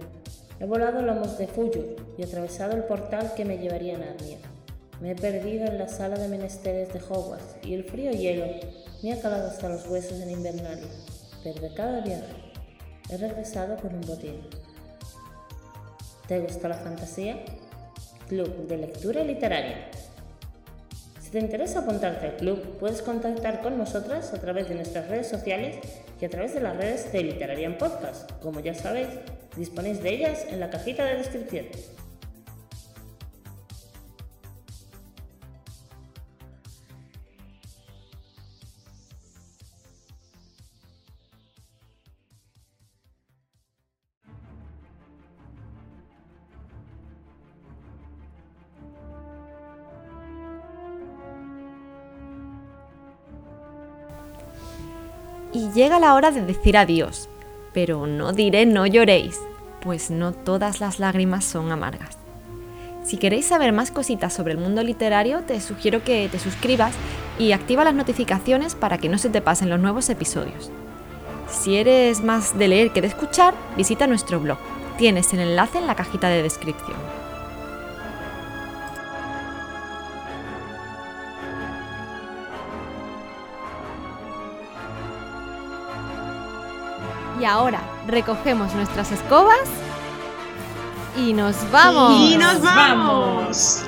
He volado lomos de Fuyur y atravesado el portal que me llevaría a Narnia. Me he perdido en la sala de menesteres de Hogwarts y el frío hielo me ha calado hasta los huesos en Invernalia. Pero de cada viaje he regresado con un botín. ¿Te gusta la fantasía? Club de Lectura Literaria. Si te interesa apuntarte al club, puedes contactar con nosotras a través de nuestras redes sociales y a través de las redes de Literarian Podcast. Como ya sabéis, disponéis de ellas en la cajita de descripción. Llega la hora de decir adiós. Pero no diré no lloréis, pues no todas las lágrimas son amargas. Si queréis saber más cositas sobre el mundo literario, te sugiero que te suscribas y activa las notificaciones para que no se te pasen los nuevos episodios. Si eres más de leer que de escuchar, visita nuestro blog. Tienes el enlace en la cajita de descripción. Y ahora recogemos nuestras escobas y nos vamos. Y nos vamos.